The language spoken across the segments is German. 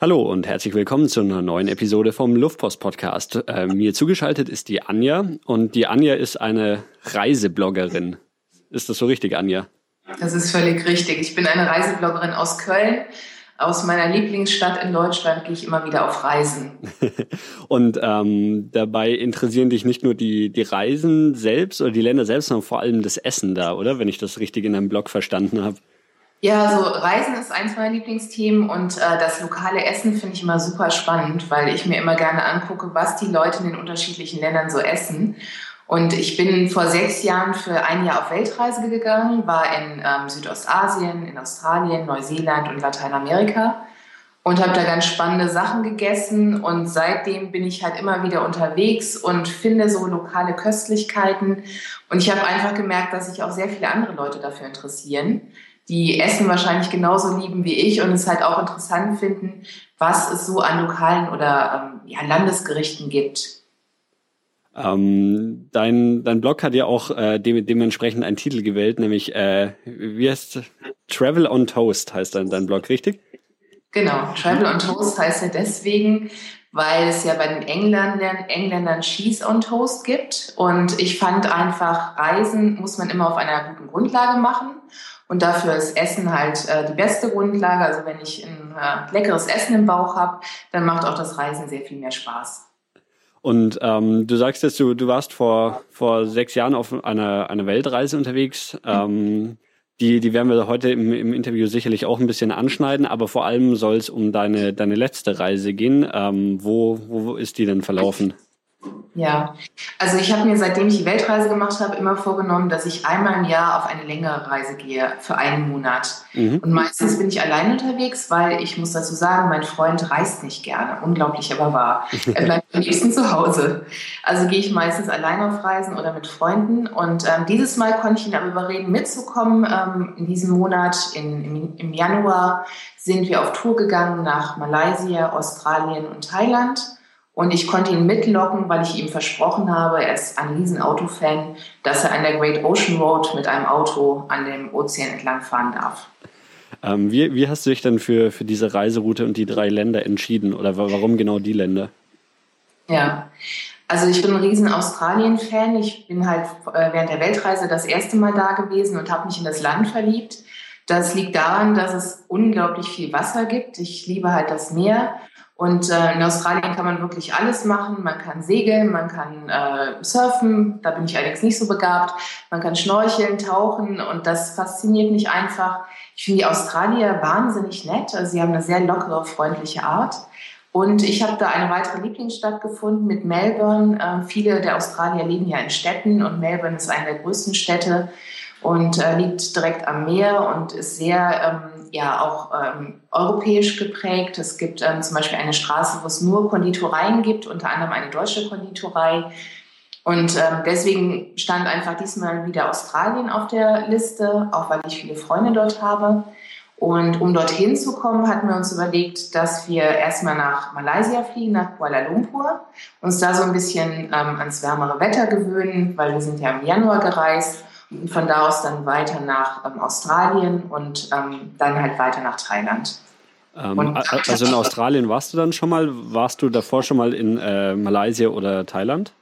Hallo und herzlich willkommen zu einer neuen Episode vom Luftpost Podcast. Äh, mir zugeschaltet ist die Anja und die Anja ist eine Reisebloggerin. Ist das so richtig, Anja? Das ist völlig richtig. Ich bin eine Reisebloggerin aus Köln. Aus meiner Lieblingsstadt in Deutschland gehe ich immer wieder auf Reisen. und ähm, dabei interessieren dich nicht nur die, die Reisen selbst oder die Länder selbst, sondern vor allem das Essen da, oder? Wenn ich das richtig in deinem Blog verstanden habe. Ja, also Reisen ist eins meiner Lieblingsthemen und äh, das lokale Essen finde ich immer super spannend, weil ich mir immer gerne angucke, was die Leute in den unterschiedlichen Ländern so essen. Und ich bin vor sechs Jahren für ein Jahr auf Weltreise gegangen, war in ähm, Südostasien, in Australien, Neuseeland und Lateinamerika und habe da ganz spannende Sachen gegessen. Und seitdem bin ich halt immer wieder unterwegs und finde so lokale Köstlichkeiten. Und ich habe einfach gemerkt, dass sich auch sehr viele andere Leute dafür interessieren die Essen wahrscheinlich genauso lieben wie ich und es halt auch interessant finden, was es so an lokalen oder ähm, ja, Landesgerichten gibt. Ähm, dein, dein Blog hat ja auch äh, dem, dementsprechend einen Titel gewählt, nämlich äh, wie heißt Travel on Toast heißt dein, dein Blog, richtig? Genau, Travel on Toast heißt ja deswegen, weil es ja bei den Engländern, Engländern Cheese on Toast gibt. Und ich fand einfach, Reisen muss man immer auf einer guten Grundlage machen. Und dafür ist Essen halt äh, die beste Grundlage. Also wenn ich ein äh, leckeres Essen im Bauch habe, dann macht auch das Reisen sehr viel mehr Spaß. Und ähm, du sagst jetzt, du, du warst vor, vor sechs Jahren auf einer, einer Weltreise unterwegs. Ähm, die, die werden wir heute im, im Interview sicherlich auch ein bisschen anschneiden, aber vor allem soll es um deine, deine letzte Reise gehen. Ähm, wo, wo ist die denn verlaufen? Ja, also ich habe mir, seitdem ich die Weltreise gemacht habe, immer vorgenommen, dass ich einmal im Jahr auf eine längere Reise gehe für einen Monat. Mhm. Und meistens bin ich allein unterwegs, weil ich muss dazu sagen, mein Freund reist nicht gerne, unglaublich aber wahr. Er bleibt am liebsten zu Hause. Also gehe ich meistens allein auf Reisen oder mit Freunden. Und ähm, dieses Mal konnte ich ihn aber überreden, mitzukommen. Ähm, in diesem Monat, in, im, im Januar, sind wir auf Tour gegangen nach Malaysia, Australien und Thailand. Und ich konnte ihn mitlocken, weil ich ihm versprochen habe, er ist ein Riesenautofan, dass er an der Great Ocean Road mit einem Auto an dem Ozean entlang fahren darf. Ähm, wie, wie hast du dich dann für, für diese Reiseroute und die drei Länder entschieden? Oder warum genau die Länder? Ja, also ich bin ein riesen Australien-Fan. Ich bin halt äh, während der Weltreise das erste Mal da gewesen und habe mich in das Land verliebt. Das liegt daran, dass es unglaublich viel Wasser gibt. Ich liebe halt das Meer und äh, in Australien kann man wirklich alles machen. Man kann segeln, man kann äh, surfen, da bin ich allerdings nicht so begabt. Man kann schnorcheln, tauchen und das fasziniert mich einfach. Ich finde die Australier wahnsinnig nett. Also sie haben eine sehr lockere, freundliche Art. Und ich habe da eine weitere Lieblingsstadt gefunden mit Melbourne. Äh, viele der Australier leben ja in Städten und Melbourne ist eine der größten Städte und äh, liegt direkt am Meer und ist sehr ähm, ja auch ähm, europäisch geprägt. Es gibt ähm, zum Beispiel eine Straße, wo es nur Konditoreien gibt, unter anderem eine deutsche Konditorei. Und ähm, deswegen stand einfach diesmal wieder Australien auf der Liste, auch weil ich viele Freunde dort habe. Und um dorthin zu kommen, hatten wir uns überlegt, dass wir erstmal nach Malaysia fliegen, nach Kuala Lumpur, uns da so ein bisschen ähm, ans wärmere Wetter gewöhnen, weil wir sind ja im Januar gereist von da aus dann weiter nach ähm, Australien und ähm, dann halt weiter nach Thailand. Ähm, also in Australien warst du dann schon mal? Warst du davor schon mal in äh, Malaysia oder Thailand?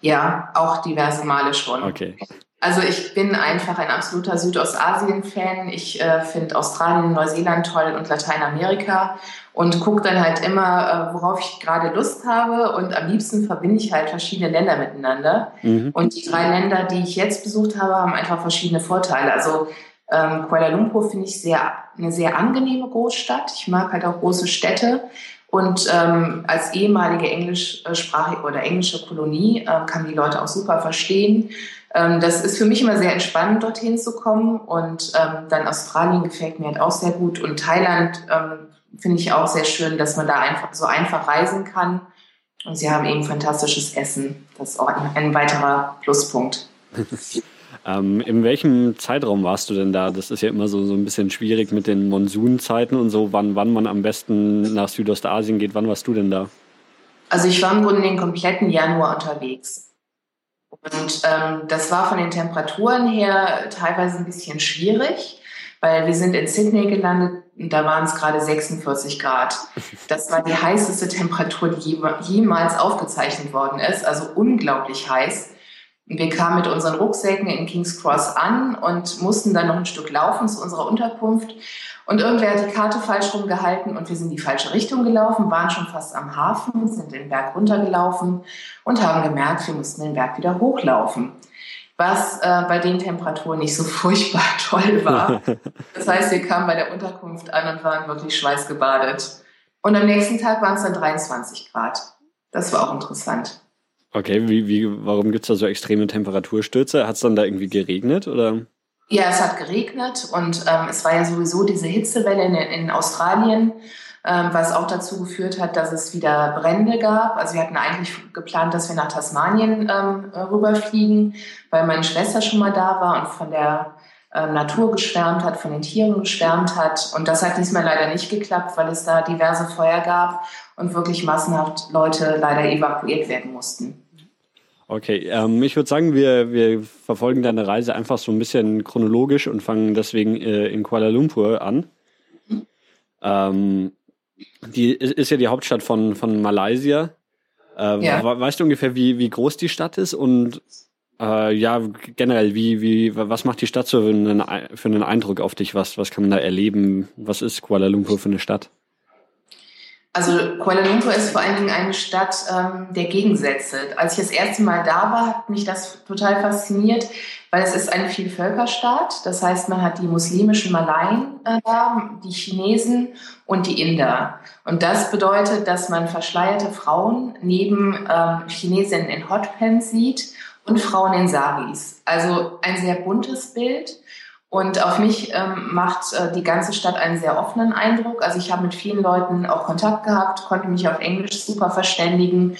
Ja, auch diverse Male schon. Okay. Also ich bin einfach ein absoluter Südostasien-Fan. Ich äh, finde Australien, Neuseeland toll und Lateinamerika und gucke dann halt immer, äh, worauf ich gerade Lust habe. Und am liebsten verbinde ich halt verschiedene Länder miteinander. Mhm. Und die drei Länder, die ich jetzt besucht habe, haben einfach verschiedene Vorteile. Also ähm, Kuala Lumpur finde ich sehr, eine sehr angenehme Großstadt. Ich mag halt auch große Städte. Und ähm, als ehemalige englischsprachige oder englische Kolonie äh, kann die Leute auch super verstehen. Ähm, das ist für mich immer sehr entspannend, dorthin zu kommen. Und ähm, dann Australien gefällt mir halt auch sehr gut. Und Thailand ähm, finde ich auch sehr schön, dass man da einfach so einfach reisen kann. Und sie haben eben fantastisches Essen. Das ist auch ein, ein weiterer Pluspunkt. ähm, in welchem Zeitraum warst du denn da? Das ist ja immer so, so ein bisschen schwierig mit den Monsunzeiten und so, wann, wann man am besten nach Südostasien geht. Wann warst du denn da? Also ich war im Grunde den kompletten Januar unterwegs. Und ähm, das war von den Temperaturen her teilweise ein bisschen schwierig, weil wir sind in Sydney gelandet, da waren es gerade 46 Grad. Das war die heißeste Temperatur, die jemals aufgezeichnet worden ist, also unglaublich heiß. Wir kamen mit unseren Rucksäcken in King's Cross an und mussten dann noch ein Stück laufen zu unserer Unterkunft. Und irgendwer hat die Karte falsch rumgehalten und wir sind in die falsche Richtung gelaufen, waren schon fast am Hafen, sind den Berg runtergelaufen und haben gemerkt, wir mussten den Berg wieder hochlaufen was äh, bei den Temperaturen nicht so furchtbar toll war. Das heißt, wir kamen bei der Unterkunft an und waren wirklich schweißgebadet. Und am nächsten Tag waren es dann 23 Grad. Das war auch interessant. Okay, wie, wie, warum gibt es da so extreme Temperaturstürze? Hat es dann da irgendwie geregnet oder? Ja, es hat geregnet und ähm, es war ja sowieso diese Hitzewelle in, in Australien ähm, was auch dazu geführt hat, dass es wieder Brände gab. Also wir hatten eigentlich geplant, dass wir nach Tasmanien ähm, rüberfliegen, weil meine Schwester schon mal da war und von der ähm, Natur geschwärmt hat, von den Tieren geschwärmt hat. Und das hat diesmal leider nicht geklappt, weil es da diverse Feuer gab und wirklich massenhaft Leute leider evakuiert werden mussten. Okay, ähm, ich würde sagen, wir, wir verfolgen deine Reise einfach so ein bisschen chronologisch und fangen deswegen äh, in Kuala Lumpur an. Ähm, die ist ja die Hauptstadt von, von Malaysia. Äh, ja. Weißt du ungefähr, wie, wie groß die Stadt ist und äh, ja, generell, wie, wie, was macht die Stadt so für einen, für einen Eindruck auf dich? Was, was kann man da erleben? Was ist Kuala Lumpur für eine Stadt? Also Kuala Lumpur ist vor allen Dingen eine Stadt ähm, der Gegensätze. Als ich das erste Mal da war, hat mich das total fasziniert, weil es ist ein Vielvölkerstaat. Das heißt, man hat die muslimischen Malaien äh, da, die Chinesen und die Inder. Und das bedeutet, dass man verschleierte Frauen neben ähm, Chinesinnen in Hotpants sieht und Frauen in Saris. Also ein sehr buntes Bild. Und auf mich ähm, macht äh, die ganze Stadt einen sehr offenen Eindruck. Also ich habe mit vielen Leuten auch Kontakt gehabt, konnte mich auf Englisch super verständigen.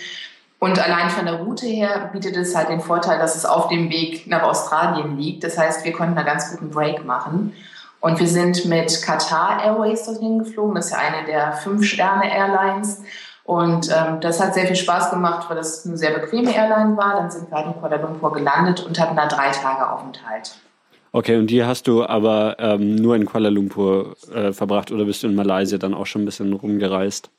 Und allein von der Route her bietet es halt den Vorteil, dass es auf dem Weg nach Australien liegt. Das heißt, wir konnten da ganz guten Break machen. Und wir sind mit Qatar Airways dorthin geflogen. Das ist ja eine der Fünf-Sterne-Airlines. Und ähm, das hat sehr viel Spaß gemacht, weil das eine sehr bequeme Airline war. Dann sind wir halt in Kuala Lumpur gelandet und hatten da drei Tage Aufenthalt. Okay, und die hast du aber ähm, nur in Kuala Lumpur äh, verbracht oder bist du in Malaysia dann auch schon ein bisschen rumgereist?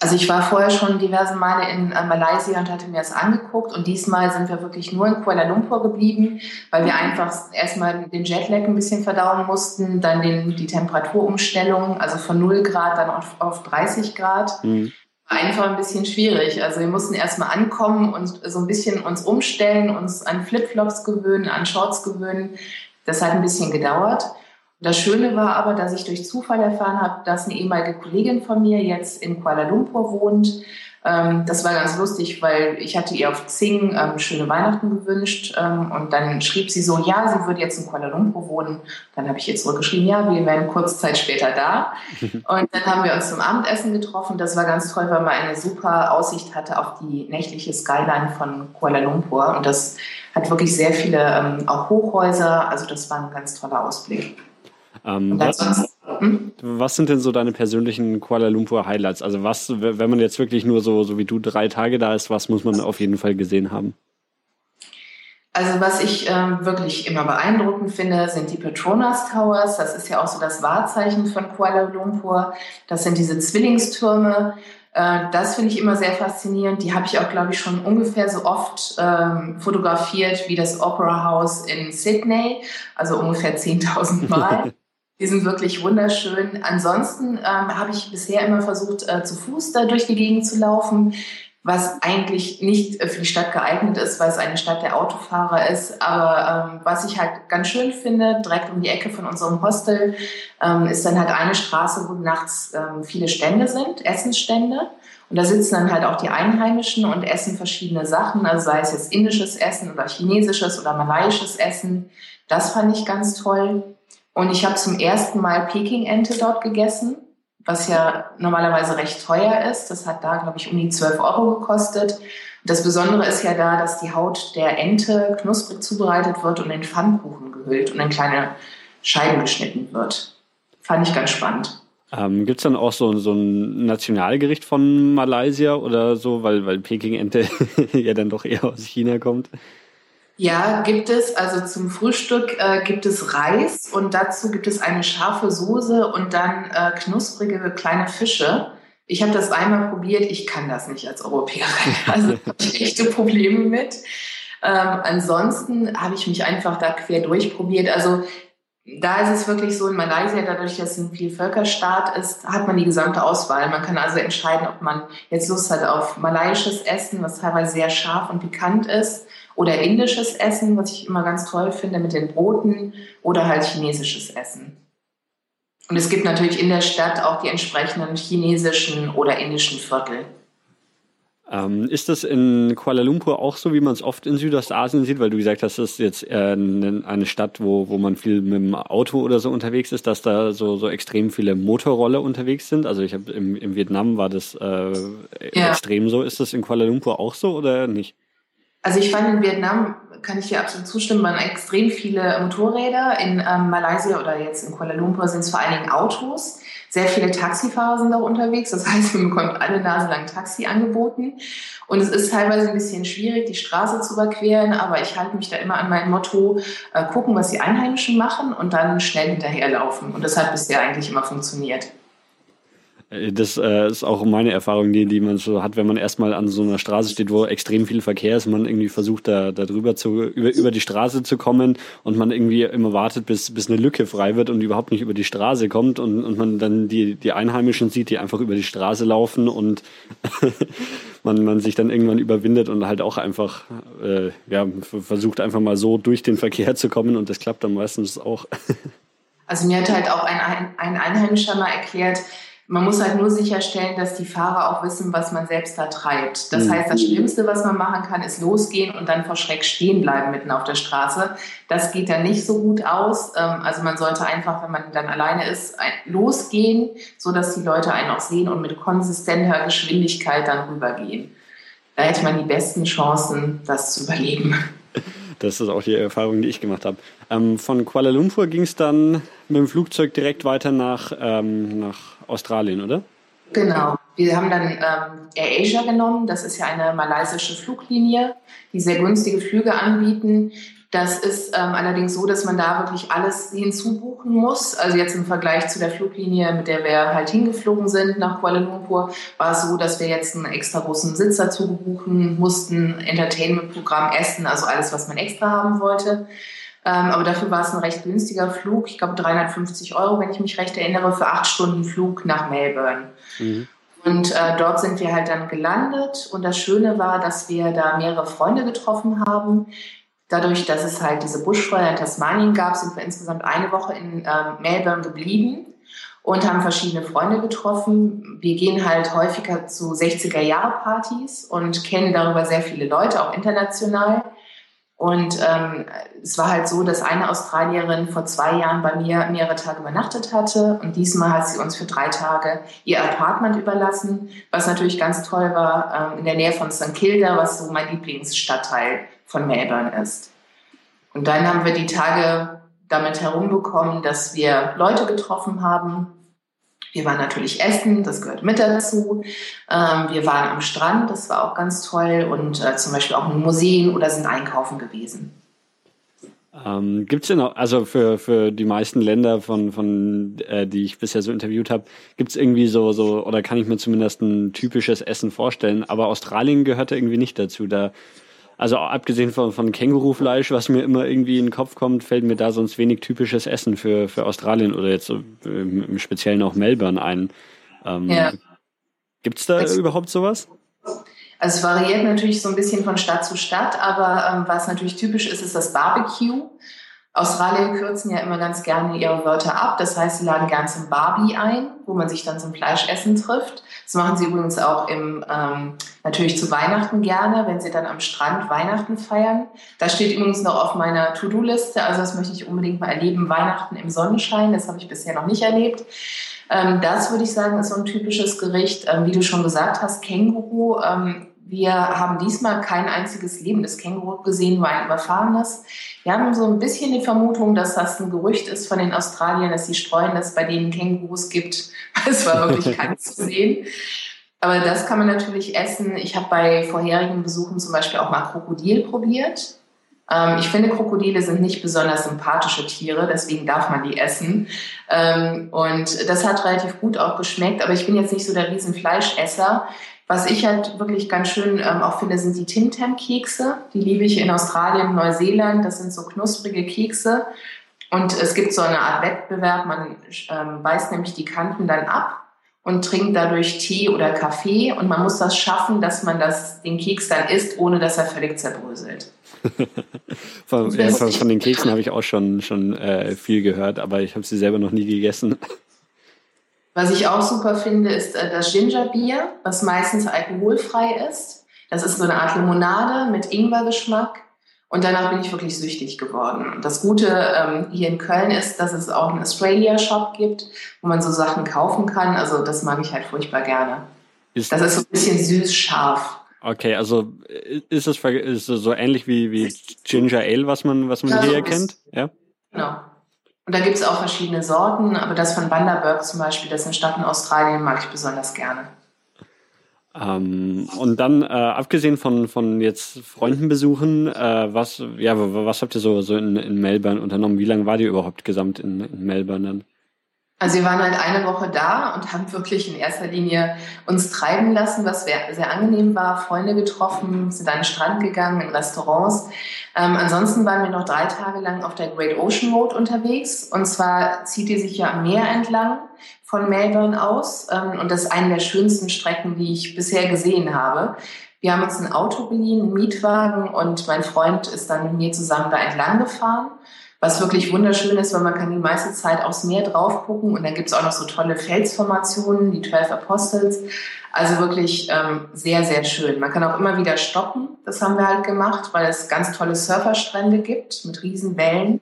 Also ich war vorher schon diverse Male in äh, Malaysia und hatte mir das angeguckt und diesmal sind wir wirklich nur in Kuala Lumpur geblieben, weil wir einfach erstmal den Jetlag ein bisschen verdauen mussten, dann den, die Temperaturumstellung, also von 0 Grad dann auf, auf 30 Grad. Mhm. War einfach ein bisschen schwierig. Also wir mussten erstmal ankommen und so ein bisschen uns umstellen, uns an Flipflops gewöhnen, an Shorts gewöhnen. Das hat ein bisschen gedauert. Das Schöne war aber, dass ich durch Zufall erfahren habe, dass eine ehemalige Kollegin von mir jetzt in Kuala Lumpur wohnt ähm, das war ganz lustig, weil ich hatte ihr auf Xing ähm, schöne Weihnachten gewünscht ähm, und dann schrieb sie so, ja, sie würde jetzt in Kuala Lumpur wohnen. Dann habe ich ihr zurückgeschrieben, ja, wir werden kurze Zeit später da. und dann haben wir uns zum Abendessen getroffen. Das war ganz toll, weil man eine super Aussicht hatte auf die nächtliche Skyline von Kuala Lumpur und das hat wirklich sehr viele ähm, auch Hochhäuser. Also das war ein ganz toller Ausblick. Ähm, was, hm? was, sind denn so deine persönlichen Kuala Lumpur Highlights? Also was, wenn man jetzt wirklich nur so, so wie du drei Tage da ist, was muss man auf jeden Fall gesehen haben? Also was ich ähm, wirklich immer beeindruckend finde, sind die Petronas Towers. Das ist ja auch so das Wahrzeichen von Kuala Lumpur. Das sind diese Zwillingstürme. Äh, das finde ich immer sehr faszinierend. Die habe ich auch, glaube ich, schon ungefähr so oft ähm, fotografiert wie das Opera House in Sydney, also ungefähr 10.000 Mal. Die sind wirklich wunderschön. Ansonsten ähm, habe ich bisher immer versucht, äh, zu Fuß da durch die Gegend zu laufen, was eigentlich nicht äh, für die Stadt geeignet ist, weil es eine Stadt der Autofahrer ist. Aber ähm, was ich halt ganz schön finde, direkt um die Ecke von unserem Hostel, ähm, ist dann halt eine Straße, wo nachts ähm, viele Stände sind, Essensstände. Und da sitzen dann halt auch die Einheimischen und essen verschiedene Sachen, also sei es jetzt indisches Essen oder chinesisches oder malaiisches Essen. Das fand ich ganz toll. Und ich habe zum ersten Mal Peking-Ente dort gegessen, was ja normalerweise recht teuer ist. Das hat da, glaube ich, um die 12 Euro gekostet. Das Besondere ist ja da, dass die Haut der Ente knusprig zubereitet wird und in Pfannkuchen gehüllt und in kleine Scheiben geschnitten wird. Fand ich ganz spannend. Ähm, Gibt es dann auch so, so ein Nationalgericht von Malaysia oder so, weil, weil Peking-Ente ja dann doch eher aus China kommt? Ja, gibt es. Also zum Frühstück äh, gibt es Reis und dazu gibt es eine scharfe Soße und dann äh, knusprige kleine Fische. Ich habe das einmal probiert, ich kann das nicht als Europäerin. Also habe ich echte Probleme mit. Ähm, ansonsten habe ich mich einfach da quer durchprobiert. Also da ist es wirklich so in Malaysia, dadurch, dass es ein Vielvölkerstaat ist, hat man die gesamte Auswahl. Man kann also entscheiden, ob man jetzt Lust hat auf malaiisches Essen, was teilweise sehr scharf und pikant ist, oder indisches Essen, was ich immer ganz toll finde mit den Broten, oder halt chinesisches Essen. Und es gibt natürlich in der Stadt auch die entsprechenden chinesischen oder indischen Viertel. Ähm, ist das in Kuala Lumpur auch so, wie man es oft in Südostasien sieht? Weil du gesagt hast, das ist jetzt äh, eine Stadt, wo, wo man viel mit dem Auto oder so unterwegs ist, dass da so, so extrem viele Motorroller unterwegs sind. Also ich habe im, im Vietnam war das äh, ja. extrem so. Ist das in Kuala Lumpur auch so oder nicht? Also ich fand in Vietnam, kann ich dir absolut zustimmen, waren extrem viele Motorräder. In ähm, Malaysia oder jetzt in Kuala Lumpur sind es vor allen Dingen Autos. Sehr viele Taxifahrer sind auch unterwegs. Das heißt, man bekommt alle Nase lang Taxi angeboten. Und es ist teilweise ein bisschen schwierig, die Straße zu überqueren. Aber ich halte mich da immer an mein Motto, äh, gucken, was die Einheimischen machen und dann schnell hinterherlaufen. Und das hat bisher eigentlich immer funktioniert. Äh, das äh, ist auch meine Erfahrung, die, die man so hat, wenn man erstmal an so einer Straße steht, wo extrem viel Verkehr ist, man irgendwie versucht, da, da drüber zu, über, über die Straße zu kommen und man irgendwie immer wartet, bis, bis eine Lücke frei wird und überhaupt nicht über die Straße kommt und, und man dann die, die Einheimischen sieht, die einfach über die Straße laufen und man, man sich dann irgendwann überwindet und halt auch einfach, äh, ja, versucht einfach mal so durch den Verkehr zu kommen und das klappt dann meistens auch. Also mir hat halt auch ein, ein Einheimischer mal erklärt, man muss halt nur sicherstellen, dass die Fahrer auch wissen, was man selbst da treibt. Das mhm. heißt, das Schlimmste, was man machen kann, ist losgehen und dann vor Schreck stehen bleiben mitten auf der Straße. Das geht dann nicht so gut aus. Ähm, also man sollte einfach, wenn man dann alleine ist, losgehen, so dass die Leute einen auch sehen und mit konsistenter Geschwindigkeit dann rübergehen. Da hätte man die besten Chancen, das zu überleben. Das ist auch die Erfahrung, die ich gemacht habe. Ähm, von Kuala Lumpur ging es dann mit dem Flugzeug direkt weiter nach, ähm, nach Australien, oder? Genau. Wir haben dann ähm, Air Asia genommen. Das ist ja eine malaysische Fluglinie, die sehr günstige Flüge anbieten. Das ist ähm, allerdings so, dass man da wirklich alles hinzubuchen muss. Also jetzt im Vergleich zu der Fluglinie, mit der wir halt hingeflogen sind nach Kuala Lumpur, war es so, dass wir jetzt einen extra großen Sitz dazu buchen mussten, Entertainment-Programm, Essen, also alles, was man extra haben wollte. Ähm, aber dafür war es ein recht günstiger Flug. Ich glaube 350 Euro, wenn ich mich recht erinnere, für acht Stunden Flug nach Melbourne. Mhm. Und äh, dort sind wir halt dann gelandet. Und das Schöne war, dass wir da mehrere Freunde getroffen haben. Dadurch, dass es halt diese Buschfeuer in Tasmanien gab, sind wir insgesamt eine Woche in äh, Melbourne geblieben und haben verschiedene Freunde getroffen. Wir gehen halt häufiger zu 60er-Jahre-Partys und kennen darüber sehr viele Leute, auch international. Und ähm, es war halt so, dass eine Australierin vor zwei Jahren bei mir mehrere Tage übernachtet hatte und diesmal hat sie uns für drei Tage ihr Apartment überlassen, was natürlich ganz toll war, ähm, in der Nähe von St. Kilda, was so mein Lieblingsstadtteil von Melbourne ist. Und dann haben wir die Tage damit herumbekommen, dass wir Leute getroffen haben, wir waren natürlich essen, das gehört mit dazu. Ähm, wir waren am Strand, das war auch ganz toll und äh, zum Beispiel auch in Museen oder sind einkaufen gewesen. Ähm, gibt es denn auch, also für, für die meisten Länder, von, von äh, die ich bisher so interviewt habe, gibt es irgendwie so, so, oder kann ich mir zumindest ein typisches Essen vorstellen, aber Australien gehört da irgendwie nicht dazu. Da also abgesehen von, von Kängurufleisch, was mir immer irgendwie in den Kopf kommt, fällt mir da sonst wenig typisches Essen für, für Australien oder jetzt im, im Speziellen auch Melbourne ein. Ähm, ja. Gibt es da es, überhaupt sowas? Also es variiert natürlich so ein bisschen von Stadt zu Stadt, aber ähm, was natürlich typisch ist, ist das Barbecue. Australier kürzen ja immer ganz gerne ihre Wörter ab. Das heißt, sie laden gern zum Barbie ein, wo man sich dann zum Fleischessen trifft. Das machen sie übrigens auch im, ähm, natürlich zu Weihnachten gerne, wenn sie dann am Strand Weihnachten feiern. Das steht übrigens noch auf meiner To-Do-Liste. Also das möchte ich unbedingt mal erleben. Weihnachten im Sonnenschein. Das habe ich bisher noch nicht erlebt. Ähm, das würde ich sagen, ist so ein typisches Gericht. Ähm, wie du schon gesagt hast, Känguru. Ähm, wir haben diesmal kein einziges lebendes Känguru gesehen, nur ein überfahrenes. Wir haben so ein bisschen die Vermutung, dass das ein Gerücht ist von den Australiern, dass sie streuen, dass es bei denen Kängurus gibt. Es war wirklich keins zu sehen. Aber das kann man natürlich essen. Ich habe bei vorherigen Besuchen zum Beispiel auch mal Krokodil probiert. Ähm, ich finde, Krokodile sind nicht besonders sympathische Tiere, deswegen darf man die essen. Ähm, und das hat relativ gut auch geschmeckt, aber ich bin jetzt nicht so der Riesenfleischesser. Was ich halt wirklich ganz schön ähm, auch finde, sind die Tim Tam Kekse. Die liebe ich in Australien Neuseeland. Das sind so knusprige Kekse. Und es gibt so eine Art Wettbewerb. Man ähm, beißt nämlich die Kanten dann ab und trinkt dadurch Tee oder Kaffee. Und man muss das schaffen, dass man das, den Keks dann isst, ohne dass er völlig zerbröselt. von, ja, von, von, den Keksen habe ich auch schon, schon äh, viel gehört, aber ich habe sie selber noch nie gegessen. Was ich auch super finde, ist äh, das Gingerbier, was meistens alkoholfrei ist. Das ist so eine Art Limonade mit Ingwergeschmack. Und danach bin ich wirklich süchtig geworden. Und das Gute ähm, hier in Köln ist, dass es auch einen Australia-Shop gibt, wo man so Sachen kaufen kann. Also das mag ich halt furchtbar gerne. Ist das ist so ein bisschen süß-scharf. Okay, also ist es, ist es so ähnlich wie, wie Ginger Ale, was man, was man ja, hier so kennt? Ja. Genau. Und da gibt es auch verschiedene Sorten, aber das von Bundaberg zum Beispiel, das ist eine Stadt in Australien, mag ich besonders gerne. Ähm, und dann, äh, abgesehen von, von jetzt Freundenbesuchen, äh, was, ja, was habt ihr so, so in, in Melbourne unternommen? Wie lange war ihr überhaupt gesamt in, in Melbourne dann? Also wir waren halt eine Woche da und haben wirklich in erster Linie uns treiben lassen, was sehr angenehm war, Freunde getroffen, sind an den Strand gegangen, in Restaurants. Ähm, ansonsten waren wir noch drei Tage lang auf der Great Ocean Road unterwegs. Und zwar zieht die sich ja am Meer entlang von Melbourne aus. Ähm, und das ist eine der schönsten Strecken, die ich bisher gesehen habe. Wir haben uns ein Auto geliehen, einen Mietwagen und mein Freund ist dann mit mir zusammen da entlang gefahren was wirklich wunderschön ist, weil man kann die meiste Zeit aufs Meer drauf gucken und dann gibt es auch noch so tolle Felsformationen, die Twelve Apostles. Also wirklich ähm, sehr, sehr schön. Man kann auch immer wieder stoppen, das haben wir halt gemacht, weil es ganz tolle Surferstrände gibt mit riesen Wellen.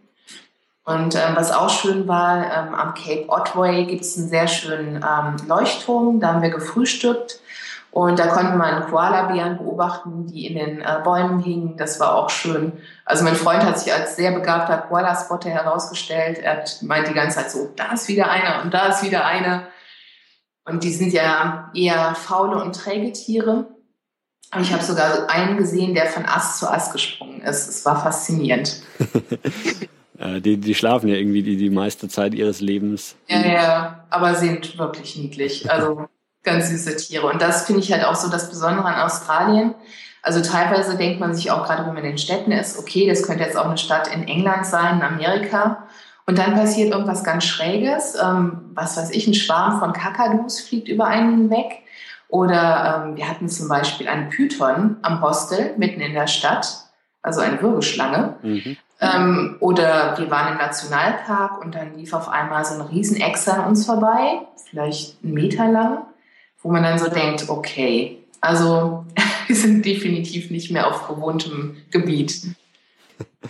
Und ähm, was auch schön war, ähm, am Cape Otway gibt es einen sehr schönen ähm, Leuchtturm, da haben wir gefrühstückt. Und da konnte man Koalabären beobachten, die in den äh, Bäumen hingen. Das war auch schön. Also mein Freund hat sich als sehr begabter Koala-Spotter herausgestellt. Er meint die ganze Zeit so, da ist wieder einer und da ist wieder einer. Und die sind ja eher faule und träge Tiere. Aber ich habe sogar einen gesehen, der von Ast zu Ast gesprungen ist. Es war faszinierend. die, die schlafen ja irgendwie die, die meiste Zeit ihres Lebens. Ja, ja, aber sind wirklich niedlich. Also ganz süße Tiere. Und das finde ich halt auch so das Besondere an Australien. Also teilweise denkt man sich auch gerade, wenn man in den Städten ist, okay, das könnte jetzt auch eine Stadt in England sein, in Amerika. Und dann passiert irgendwas ganz Schräges. Ähm, was weiß ich, ein Schwarm von Kakadus fliegt über einen hinweg. Oder ähm, wir hatten zum Beispiel einen Python am Hostel mitten in der Stadt, also eine Würgeschlange. Mhm. Ähm, oder wir waren im Nationalpark und dann lief auf einmal so ein Riesenechse an uns vorbei, vielleicht einen Meter lang wo man dann so denkt, okay, also wir sind definitiv nicht mehr auf bewohntem Gebiet.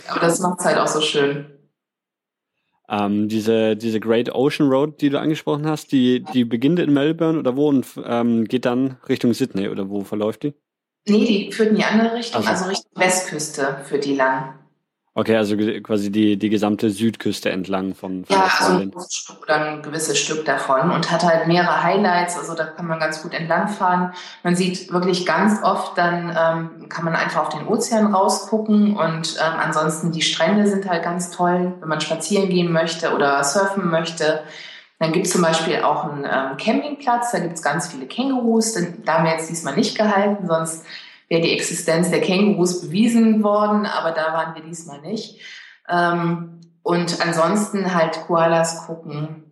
Aber das macht es halt auch so schön. Ähm, diese, diese Great Ocean Road, die du angesprochen hast, die, die beginnt in Melbourne oder wo und ähm, geht dann Richtung Sydney oder wo verläuft die? Nee, die führt in die andere Richtung, also, also Richtung Westküste führt die lang. Okay, also quasi die, die gesamte Südküste entlang von, von Ja, Australien. also ein Stück oder ein gewisses Stück davon und hat halt mehrere Highlights, also da kann man ganz gut entlangfahren. Man sieht wirklich ganz oft, dann ähm, kann man einfach auf den Ozean rausgucken und ähm, ansonsten die Strände sind halt ganz toll, wenn man spazieren gehen möchte oder surfen möchte. Dann gibt es zum Beispiel auch einen ähm, Campingplatz, da gibt es ganz viele Kängurus, da haben wir jetzt diesmal nicht gehalten, sonst wäre die Existenz der Kängurus bewiesen worden, aber da waren wir diesmal nicht. Ähm, und ansonsten halt Koalas gucken.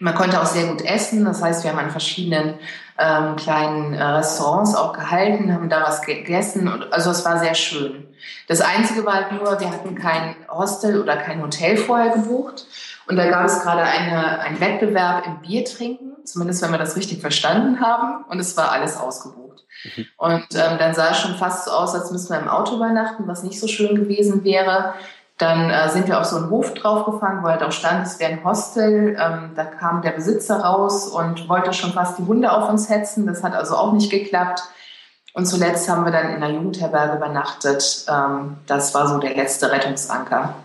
Man konnte auch sehr gut essen, das heißt, wir haben an verschiedenen ähm, kleinen äh, Restaurants auch gehalten, haben da was gegessen. Und, also es war sehr schön. Das Einzige war halt nur, wir hatten kein Hostel oder kein Hotel vorher gebucht. Und da gab es gerade eine, einen Wettbewerb im Biertrinken, zumindest wenn wir das richtig verstanden haben. Und es war alles ausgebucht. Mhm. Und ähm, dann sah es schon fast so aus, als müssten wir im Auto übernachten, was nicht so schön gewesen wäre. Dann äh, sind wir auf so einen Hof draufgefahren, wo halt auch stand, es wäre ein Hostel. Ähm, da kam der Besitzer raus und wollte schon fast die Hunde auf uns hetzen. Das hat also auch nicht geklappt. Und zuletzt haben wir dann in der Jugendherberge übernachtet. Ähm, das war so der letzte Rettungsanker.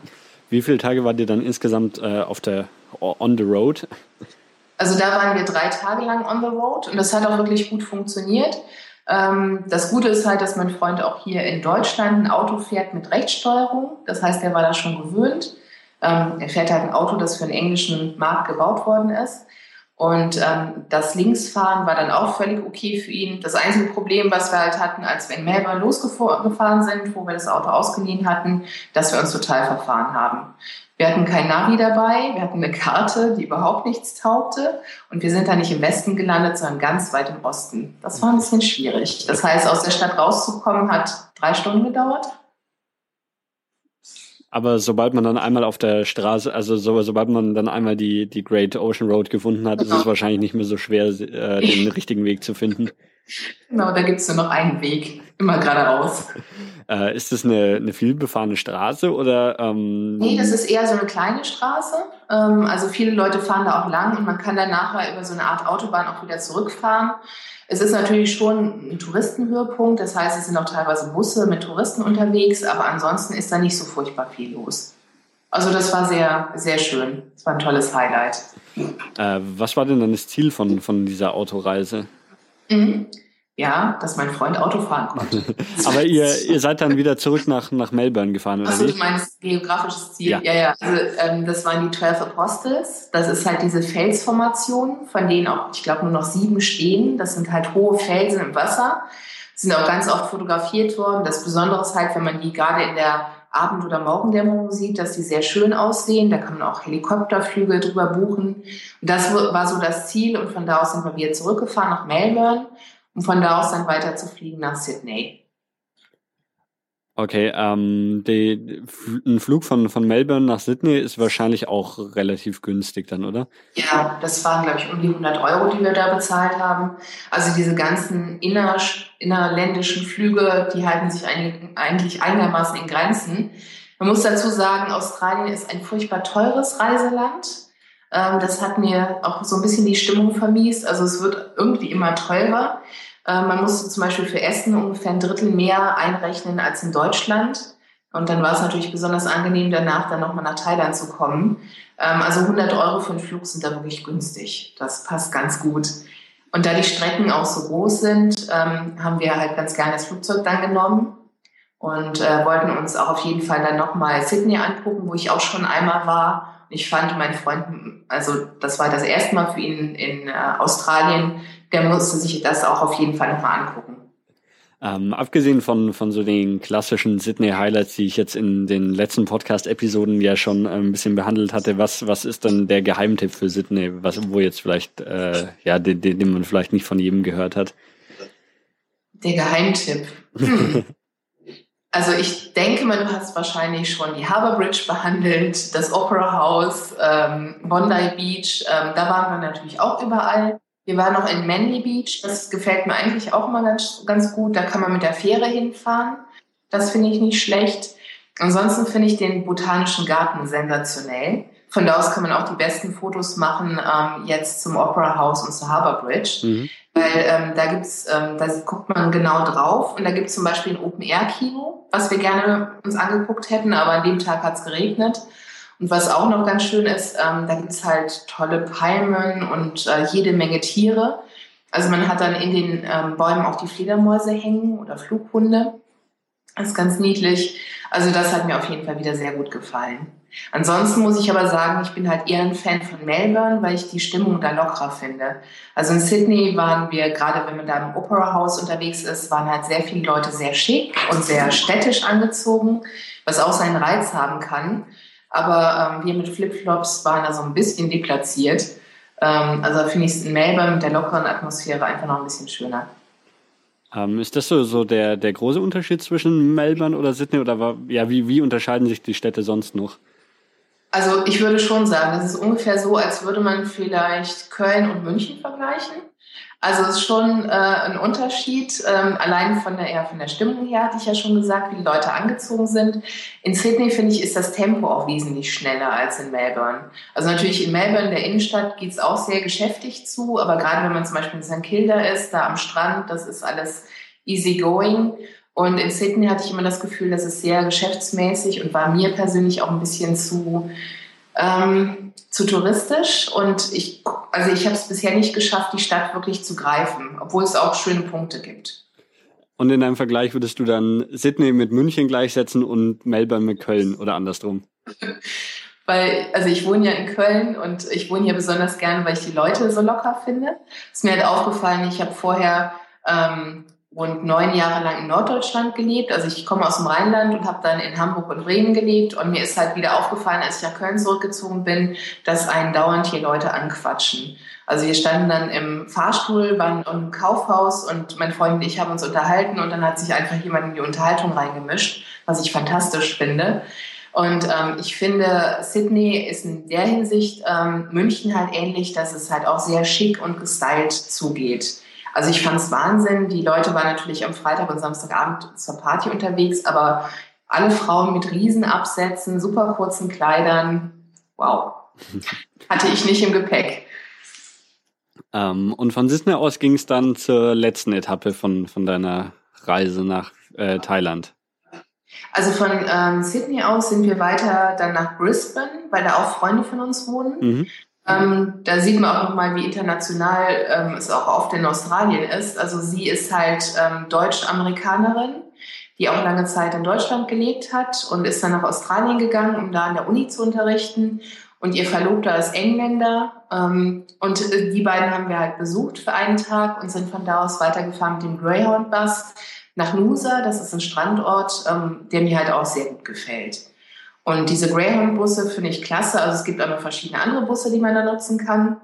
Wie viele Tage wart ihr dann insgesamt äh, auf der on the road? Also da waren wir drei Tage lang on the road und das hat auch wirklich gut funktioniert. Ähm, das Gute ist halt, dass mein Freund auch hier in Deutschland ein Auto fährt mit Rechtssteuerung. Das heißt, er war da schon gewöhnt. Ähm, er fährt halt ein Auto, das für den englischen Markt gebaut worden ist. Und ähm, das Linksfahren war dann auch völlig okay für ihn. Das einzige Problem, was wir halt hatten, als wir in Melbourne losgefahren sind, wo wir das Auto ausgeliehen hatten, dass wir uns total verfahren haben. Wir hatten kein Navi dabei, wir hatten eine Karte, die überhaupt nichts taugte. Und wir sind da nicht im Westen gelandet, sondern ganz weit im Osten. Das war ein bisschen schwierig. Das heißt, aus der Stadt rauszukommen, hat drei Stunden gedauert. Aber sobald man dann einmal auf der Straße, also so, sobald man dann einmal die, die Great Ocean Road gefunden hat, genau. ist es wahrscheinlich nicht mehr so schwer, äh, den richtigen Weg zu finden. Genau, da gibt es nur noch einen Weg, immer geradeaus. Äh, ist das eine, eine vielbefahrene Straße oder? Ähm nee, das ist eher so eine kleine Straße. Ähm, also viele Leute fahren da auch lang und man kann dann nachher über so eine Art Autobahn auch wieder zurückfahren. Es ist natürlich schon ein Touristenhöhepunkt, das heißt, es sind auch teilweise Busse mit Touristen unterwegs, aber ansonsten ist da nicht so furchtbar viel los. Also das war sehr, sehr schön. Das war ein tolles Highlight. Äh, was war denn dann das Ziel von, von dieser Autoreise? Mhm ja, dass mein Freund Auto fahren konnte. Aber ihr, ihr seid dann wieder zurück nach, nach Melbourne gefahren, oder Achso, du meinst geografisches Ziel? Ja, ja. ja. Also, ähm, das waren die Twelve Apostles. Das ist halt diese Felsformation, von denen auch, ich glaube, nur noch sieben stehen. Das sind halt hohe Felsen im Wasser. Sind auch ganz oft fotografiert worden. Das Besondere ist halt, wenn man die gerade in der Abend- oder Morgendämmerung sieht, dass die sehr schön aussehen. Da kann man auch Helikopterflüge drüber buchen. Und das war so das Ziel. Und von da aus sind wir wieder zurückgefahren nach Melbourne um von da aus dann weiter zu fliegen nach Sydney. Okay, ähm, die, ein Flug von, von Melbourne nach Sydney ist wahrscheinlich auch relativ günstig dann, oder? Ja, das waren, glaube ich, um die 100 Euro, die wir da bezahlt haben. Also diese ganzen inner, innerländischen Flüge, die halten sich eigentlich einigermaßen in Grenzen. Man muss dazu sagen, Australien ist ein furchtbar teures Reiseland. Ähm, das hat mir auch so ein bisschen die Stimmung vermiest. Also es wird irgendwie immer teurer. Ähm, man musste zum Beispiel für Essen ungefähr ein Drittel mehr einrechnen als in Deutschland. Und dann war es natürlich besonders angenehm, danach dann nochmal nach Thailand zu kommen. Ähm, also 100 Euro für einen Flug sind da wirklich günstig. Das passt ganz gut. Und da die Strecken auch so groß sind, haben wir halt ganz gerne das Flugzeug dann genommen und äh, wollten uns auch auf jeden Fall dann nochmal Sydney angucken, wo ich auch schon einmal war ich fand mein Freund, also das war das erste Mal für ihn in äh, Australien, der musste sich das auch auf jeden Fall nochmal angucken. Ähm, abgesehen von, von so den klassischen Sydney-Highlights, die ich jetzt in den letzten Podcast-Episoden ja schon ein bisschen behandelt hatte, was, was ist dann der Geheimtipp für Sydney, was, wo jetzt vielleicht, äh, ja, den, den man vielleicht nicht von jedem gehört hat? Der Geheimtipp. Hm. Also ich denke mal, du hast wahrscheinlich schon die Harbour Bridge behandelt, das Opera House, ähm, Bondi Beach. Ähm, da waren wir natürlich auch überall. Wir waren noch in Manly Beach. Das gefällt mir eigentlich auch immer ganz, ganz gut. Da kann man mit der Fähre hinfahren. Das finde ich nicht schlecht. Ansonsten finde ich den Botanischen Garten sensationell. Von da aus kann man auch die besten Fotos machen, ähm, jetzt zum Opera House und zur Harbour Bridge. Mhm. Weil ähm, da gibt's, ähm, da guckt man genau drauf und da gibt's zum Beispiel ein Open-Air-Kino, was wir gerne uns angeguckt hätten, aber an dem Tag hat's geregnet. Und was auch noch ganz schön ist, ähm, da gibt's halt tolle Palmen und äh, jede Menge Tiere. Also man hat dann in den ähm, Bäumen auch die Fledermäuse hängen oder Flughunde. Das ist ganz niedlich. Also das hat mir auf jeden Fall wieder sehr gut gefallen. Ansonsten muss ich aber sagen, ich bin halt eher ein Fan von Melbourne, weil ich die Stimmung da lockerer finde. Also in Sydney waren wir, gerade wenn man da im Opera House unterwegs ist, waren halt sehr viele Leute sehr schick und sehr städtisch angezogen, was auch seinen Reiz haben kann. Aber ähm, wir mit Flipflops waren da so ein bisschen deplatziert. Ähm, also finde ich es in Melbourne mit der lockeren Atmosphäre einfach noch ein bisschen schöner. Ähm, ist das so, so der, der große Unterschied zwischen Melbourne oder Sydney? Oder war, ja, wie, wie unterscheiden sich die Städte sonst noch? Also ich würde schon sagen, es ist ungefähr so, als würde man vielleicht Köln und München vergleichen. Also es ist schon äh, ein Unterschied, ähm, allein von der, ja, von der Stimmung her, hatte ich ja schon gesagt, wie die Leute angezogen sind. In Sydney, finde ich, ist das Tempo auch wesentlich schneller als in Melbourne. Also natürlich in Melbourne, der Innenstadt, geht es auch sehr geschäftig zu, aber gerade wenn man zum Beispiel in St. Kilda ist, da am Strand, das ist alles easy going. Und in Sydney hatte ich immer das Gefühl, das ist sehr geschäftsmäßig und war mir persönlich auch ein bisschen zu, ähm, zu touristisch. Und ich, also ich habe es bisher nicht geschafft, die Stadt wirklich zu greifen, obwohl es auch schöne Punkte gibt. Und in deinem Vergleich würdest du dann Sydney mit München gleichsetzen und Melbourne mit Köln oder andersrum? weil, also ich wohne ja in Köln und ich wohne hier besonders gerne, weil ich die Leute so locker finde. Ist mir halt aufgefallen, ich habe vorher ähm, rund neun Jahre lang in Norddeutschland gelebt. Also ich komme aus dem Rheinland und habe dann in Hamburg und Bremen gelebt. Und mir ist halt wieder aufgefallen, als ich nach Köln zurückgezogen bin, dass einen dauernd hier Leute anquatschen. Also wir standen dann im Fahrstuhl, waren im Kaufhaus und mein Freund und ich haben uns unterhalten und dann hat sich einfach jemand in die Unterhaltung reingemischt, was ich fantastisch finde. Und ähm, ich finde, Sydney ist in der Hinsicht ähm, München halt ähnlich, dass es halt auch sehr schick und gestylt zugeht. Also ich fand es Wahnsinn. Die Leute waren natürlich am Freitag und Samstagabend zur Party unterwegs, aber alle Frauen mit Riesenabsätzen, super kurzen Kleidern. Wow. Hatte ich nicht im Gepäck. Ähm, und von Sydney aus ging es dann zur letzten Etappe von, von deiner Reise nach äh, Thailand. Also von ähm, Sydney aus sind wir weiter dann nach Brisbane, weil da auch Freunde von uns wohnen. Mhm. Ähm, da sieht man auch nochmal, wie international ähm, es auch oft in Australien ist. Also sie ist halt ähm, Deutsch-Amerikanerin, die auch lange Zeit in Deutschland gelebt hat und ist dann nach Australien gegangen, um da an der Uni zu unterrichten. Und ihr Verlobter ist Engländer. Ähm, und äh, die beiden haben wir halt besucht für einen Tag und sind von da aus weitergefahren mit dem Greyhound-Bus nach Nusa. Das ist ein Strandort, ähm, der mir halt auch sehr gut gefällt. Und diese Greyhound-Busse finde ich klasse. Also es gibt auch noch verschiedene andere Busse, die man da nutzen kann.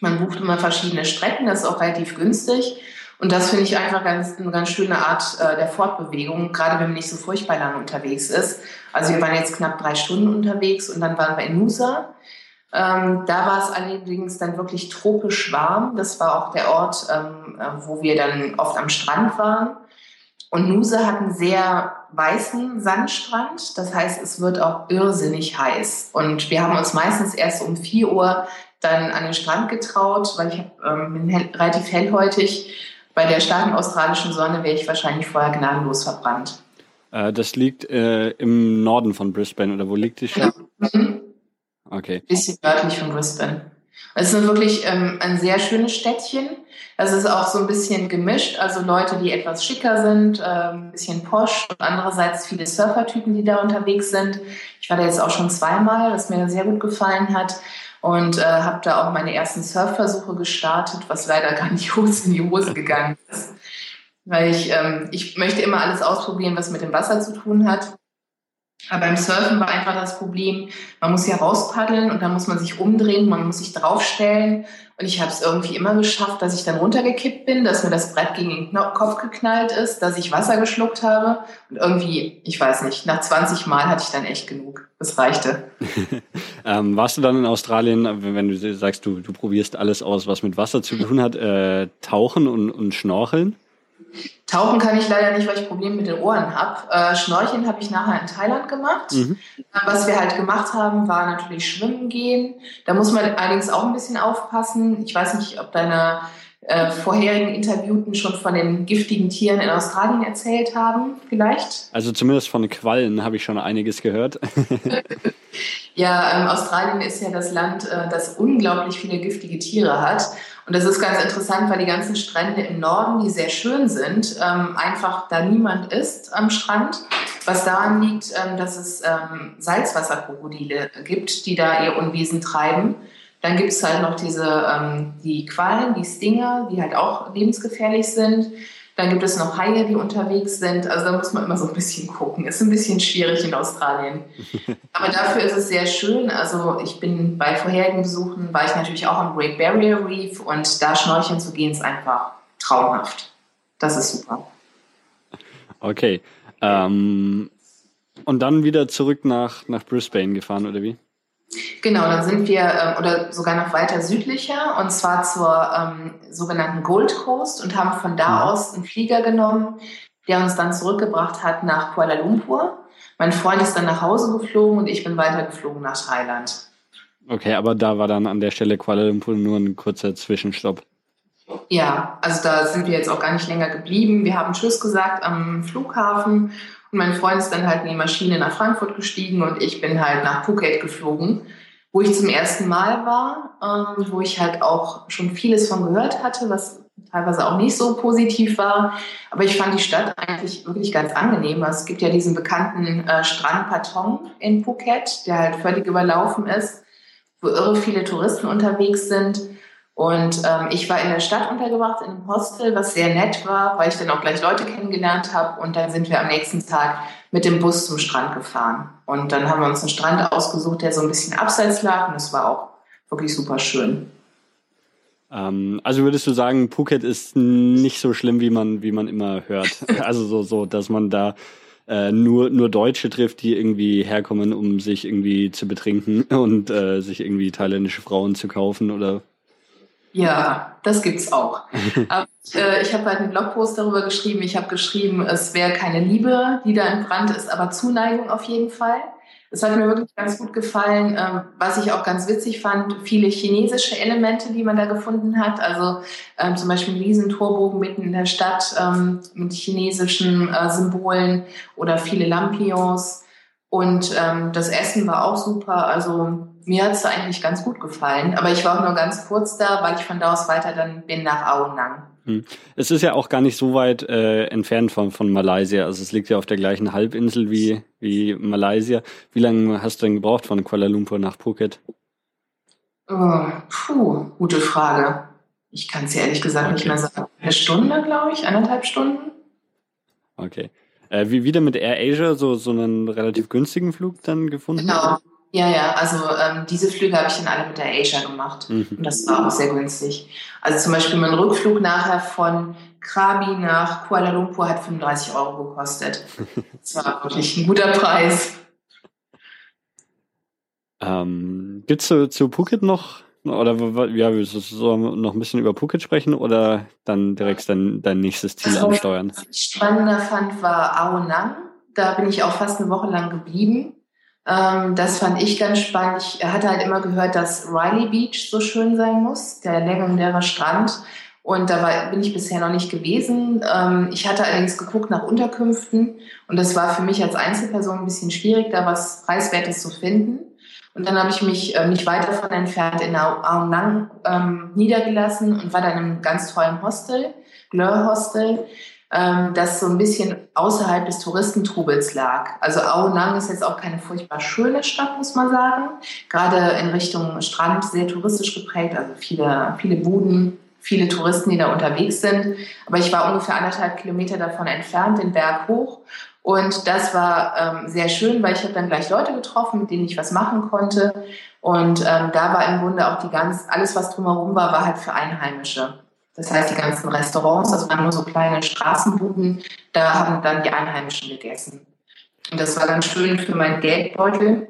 Man bucht immer verschiedene Strecken, das ist auch relativ günstig. Und das finde ich einfach ganz, eine ganz schöne Art äh, der Fortbewegung, gerade wenn man nicht so furchtbar lange unterwegs ist. Also wir waren jetzt knapp drei Stunden unterwegs und dann waren wir in Nusa. Ähm, da war es allerdings dann wirklich tropisch warm. Das war auch der Ort, ähm, äh, wo wir dann oft am Strand waren. Und Nusa hat einen sehr weißen Sandstrand. Das heißt, es wird auch irrsinnig heiß. Und wir haben uns meistens erst um 4 Uhr dann an den Strand getraut, weil ich ähm, bin hell, relativ hellhäutig. Bei der starken australischen Sonne wäre ich wahrscheinlich vorher gnadenlos verbrannt. Äh, das liegt äh, im Norden von Brisbane, oder wo liegt die Stadt? Mhm. Okay. Bisschen nördlich von Brisbane. Es ist wirklich ähm, ein sehr schönes Städtchen. Es ist auch so ein bisschen gemischt, also Leute, die etwas schicker sind, äh, ein bisschen posch und andererseits viele Surfertypen, die da unterwegs sind. Ich war da jetzt auch schon zweimal, was mir sehr gut gefallen hat und äh, habe da auch meine ersten Surfversuche gestartet, was leider gar nicht in die Hose gegangen ist. Weil ich, ähm, ich möchte immer alles ausprobieren, was mit dem Wasser zu tun hat. Aber beim Surfen war einfach das Problem, man muss ja rauspaddeln und dann muss man sich umdrehen, man muss sich draufstellen. Und ich habe es irgendwie immer geschafft, dass ich dann runtergekippt bin, dass mir das Brett gegen den Kopf geknallt ist, dass ich Wasser geschluckt habe. Und irgendwie, ich weiß nicht, nach 20 Mal hatte ich dann echt genug. Das reichte. ähm, warst du dann in Australien, wenn du sagst, du, du probierst alles aus, was mit Wasser zu tun hat, äh, tauchen und, und schnorcheln? Tauchen kann ich leider nicht, weil ich Probleme mit den Ohren habe. Äh, Schnorcheln habe ich nachher in Thailand gemacht. Mhm. Äh, was wir halt gemacht haben, war natürlich schwimmen gehen. Da muss man allerdings auch ein bisschen aufpassen. Ich weiß nicht, ob deine äh, vorherigen Interviewten schon von den giftigen Tieren in Australien erzählt haben, vielleicht? Also zumindest von Quallen habe ich schon einiges gehört. ja, ähm, Australien ist ja das Land, äh, das unglaublich viele giftige Tiere hat. Und das ist ganz interessant, weil die ganzen Strände im Norden, die sehr schön sind, ähm, einfach da niemand ist am Strand. Was daran liegt, ähm, dass es ähm, Salzwasserkrokodile gibt, die da ihr Unwesen treiben. Dann gibt es halt noch diese ähm, die Quallen, die Stinger, die halt auch lebensgefährlich sind. Dann gibt es noch Haie, die unterwegs sind. Also da muss man immer so ein bisschen gucken. Ist ein bisschen schwierig in Australien. Aber dafür ist es sehr schön. Also ich bin bei vorherigen Besuchen, war ich natürlich auch am Great Barrier Reef und da schnorcheln zu gehen ist einfach traumhaft. Das ist super. Okay. Ähm, und dann wieder zurück nach, nach Brisbane gefahren, oder wie? Genau, dann sind wir, ähm, oder sogar noch weiter südlicher, und zwar zur ähm, sogenannten Gold Coast und haben von da mhm. aus einen Flieger genommen, der uns dann zurückgebracht hat nach Kuala Lumpur. Mein Freund ist dann nach Hause geflogen und ich bin weitergeflogen nach Thailand. Okay, aber da war dann an der Stelle Kuala Lumpur nur ein kurzer Zwischenstopp. Ja, also da sind wir jetzt auch gar nicht länger geblieben. Wir haben Tschüss gesagt am Flughafen mein Freund ist dann halt in die Maschine nach Frankfurt gestiegen und ich bin halt nach Phuket geflogen, wo ich zum ersten Mal war, ähm, wo ich halt auch schon vieles von gehört hatte, was teilweise auch nicht so positiv war. Aber ich fand die Stadt eigentlich wirklich ganz angenehm. Also es gibt ja diesen bekannten äh, Strand Patong in Phuket, der halt völlig überlaufen ist, wo irre viele Touristen unterwegs sind. Und ähm, ich war in der Stadt untergebracht, in einem Hostel, was sehr nett war, weil ich dann auch gleich Leute kennengelernt habe. Und dann sind wir am nächsten Tag mit dem Bus zum Strand gefahren. Und dann haben wir uns einen Strand ausgesucht, der so ein bisschen abseits lag. Und es war auch wirklich super schön. Ähm, also würdest du sagen, Phuket ist nicht so schlimm, wie man, wie man immer hört. Also so, so, dass man da äh, nur, nur Deutsche trifft, die irgendwie herkommen, um sich irgendwie zu betrinken und äh, sich irgendwie thailändische Frauen zu kaufen oder ja, das gibt's auch. Aber äh, ich habe halt einen Blogpost darüber geschrieben. Ich habe geschrieben, es wäre keine Liebe, die da in Brand ist, aber Zuneigung auf jeden Fall. Das hat mir wirklich ganz gut gefallen. Ähm, was ich auch ganz witzig fand, viele chinesische Elemente, die man da gefunden hat. Also ähm, zum Beispiel ein Riesentorbogen mitten in der Stadt ähm, mit chinesischen äh, Symbolen oder viele Lampions. Und ähm, das Essen war auch super. Also mir hat es eigentlich ganz gut gefallen. Aber ich war auch nur ganz kurz da, weil ich von da aus weiter dann bin nach Aonang. Hm. Es ist ja auch gar nicht so weit äh, entfernt von, von Malaysia. Also es liegt ja auf der gleichen Halbinsel wie, wie Malaysia. Wie lange hast du denn gebraucht von Kuala Lumpur nach Phuket? Oh, puh, gute Frage. Ich kann es ehrlich gesagt okay. nicht mehr sagen. Eine Stunde, glaube ich, eineinhalb Stunden. Okay. Äh, wie wieder mit Air Asia so, so einen relativ günstigen Flug dann gefunden? Genau. Ja, ja, also ähm, diese Flüge habe ich dann alle mit der Asia gemacht. Mhm. Und das war auch sehr günstig. Also zum Beispiel mein Rückflug nachher von Krabi nach Kuala Lumpur hat 35 Euro gekostet. Das war wirklich ein guter Preis. Ähm, Gibt es zu, zu Phuket noch, oder ja, willst du noch ein bisschen über Phuket sprechen oder dann direkt dein, dein nächstes Ziel also, ansteuern? Was ich spannender fand, war Aonang. Da bin ich auch fast eine Woche lang geblieben. Ähm, das fand ich ganz spannend. Ich hatte halt immer gehört, dass Riley Beach so schön sein muss, der legendäre Strand. Und da war, bin ich bisher noch nicht gewesen. Ähm, ich hatte allerdings geguckt nach Unterkünften und das war für mich als Einzelperson ein bisschen schwierig, da was Preiswertes zu finden. Und dann habe ich mich ähm, nicht weit davon entfernt in Aung Lang ähm, niedergelassen und war dann in einem ganz tollen Hostel, Glör Hostel ähm, das so ein bisschen außerhalb des Touristentrubels lag. Also Aonang ist jetzt auch keine furchtbar schöne Stadt, muss man sagen. Gerade in Richtung Strand sehr touristisch geprägt, also viele, viele Buden, viele Touristen, die da unterwegs sind. Aber ich war ungefähr anderthalb Kilometer davon entfernt, den Berg hoch. Und das war ähm, sehr schön, weil ich habe dann gleich Leute getroffen, mit denen ich was machen konnte. Und ähm, da war im Grunde auch die ganz, alles, was drumherum war, war halt für Einheimische. Das heißt, die ganzen Restaurants, das waren nur so kleine Straßenbuden, da haben dann die Einheimischen gegessen. Und das war ganz schön für meinen Geldbeutel.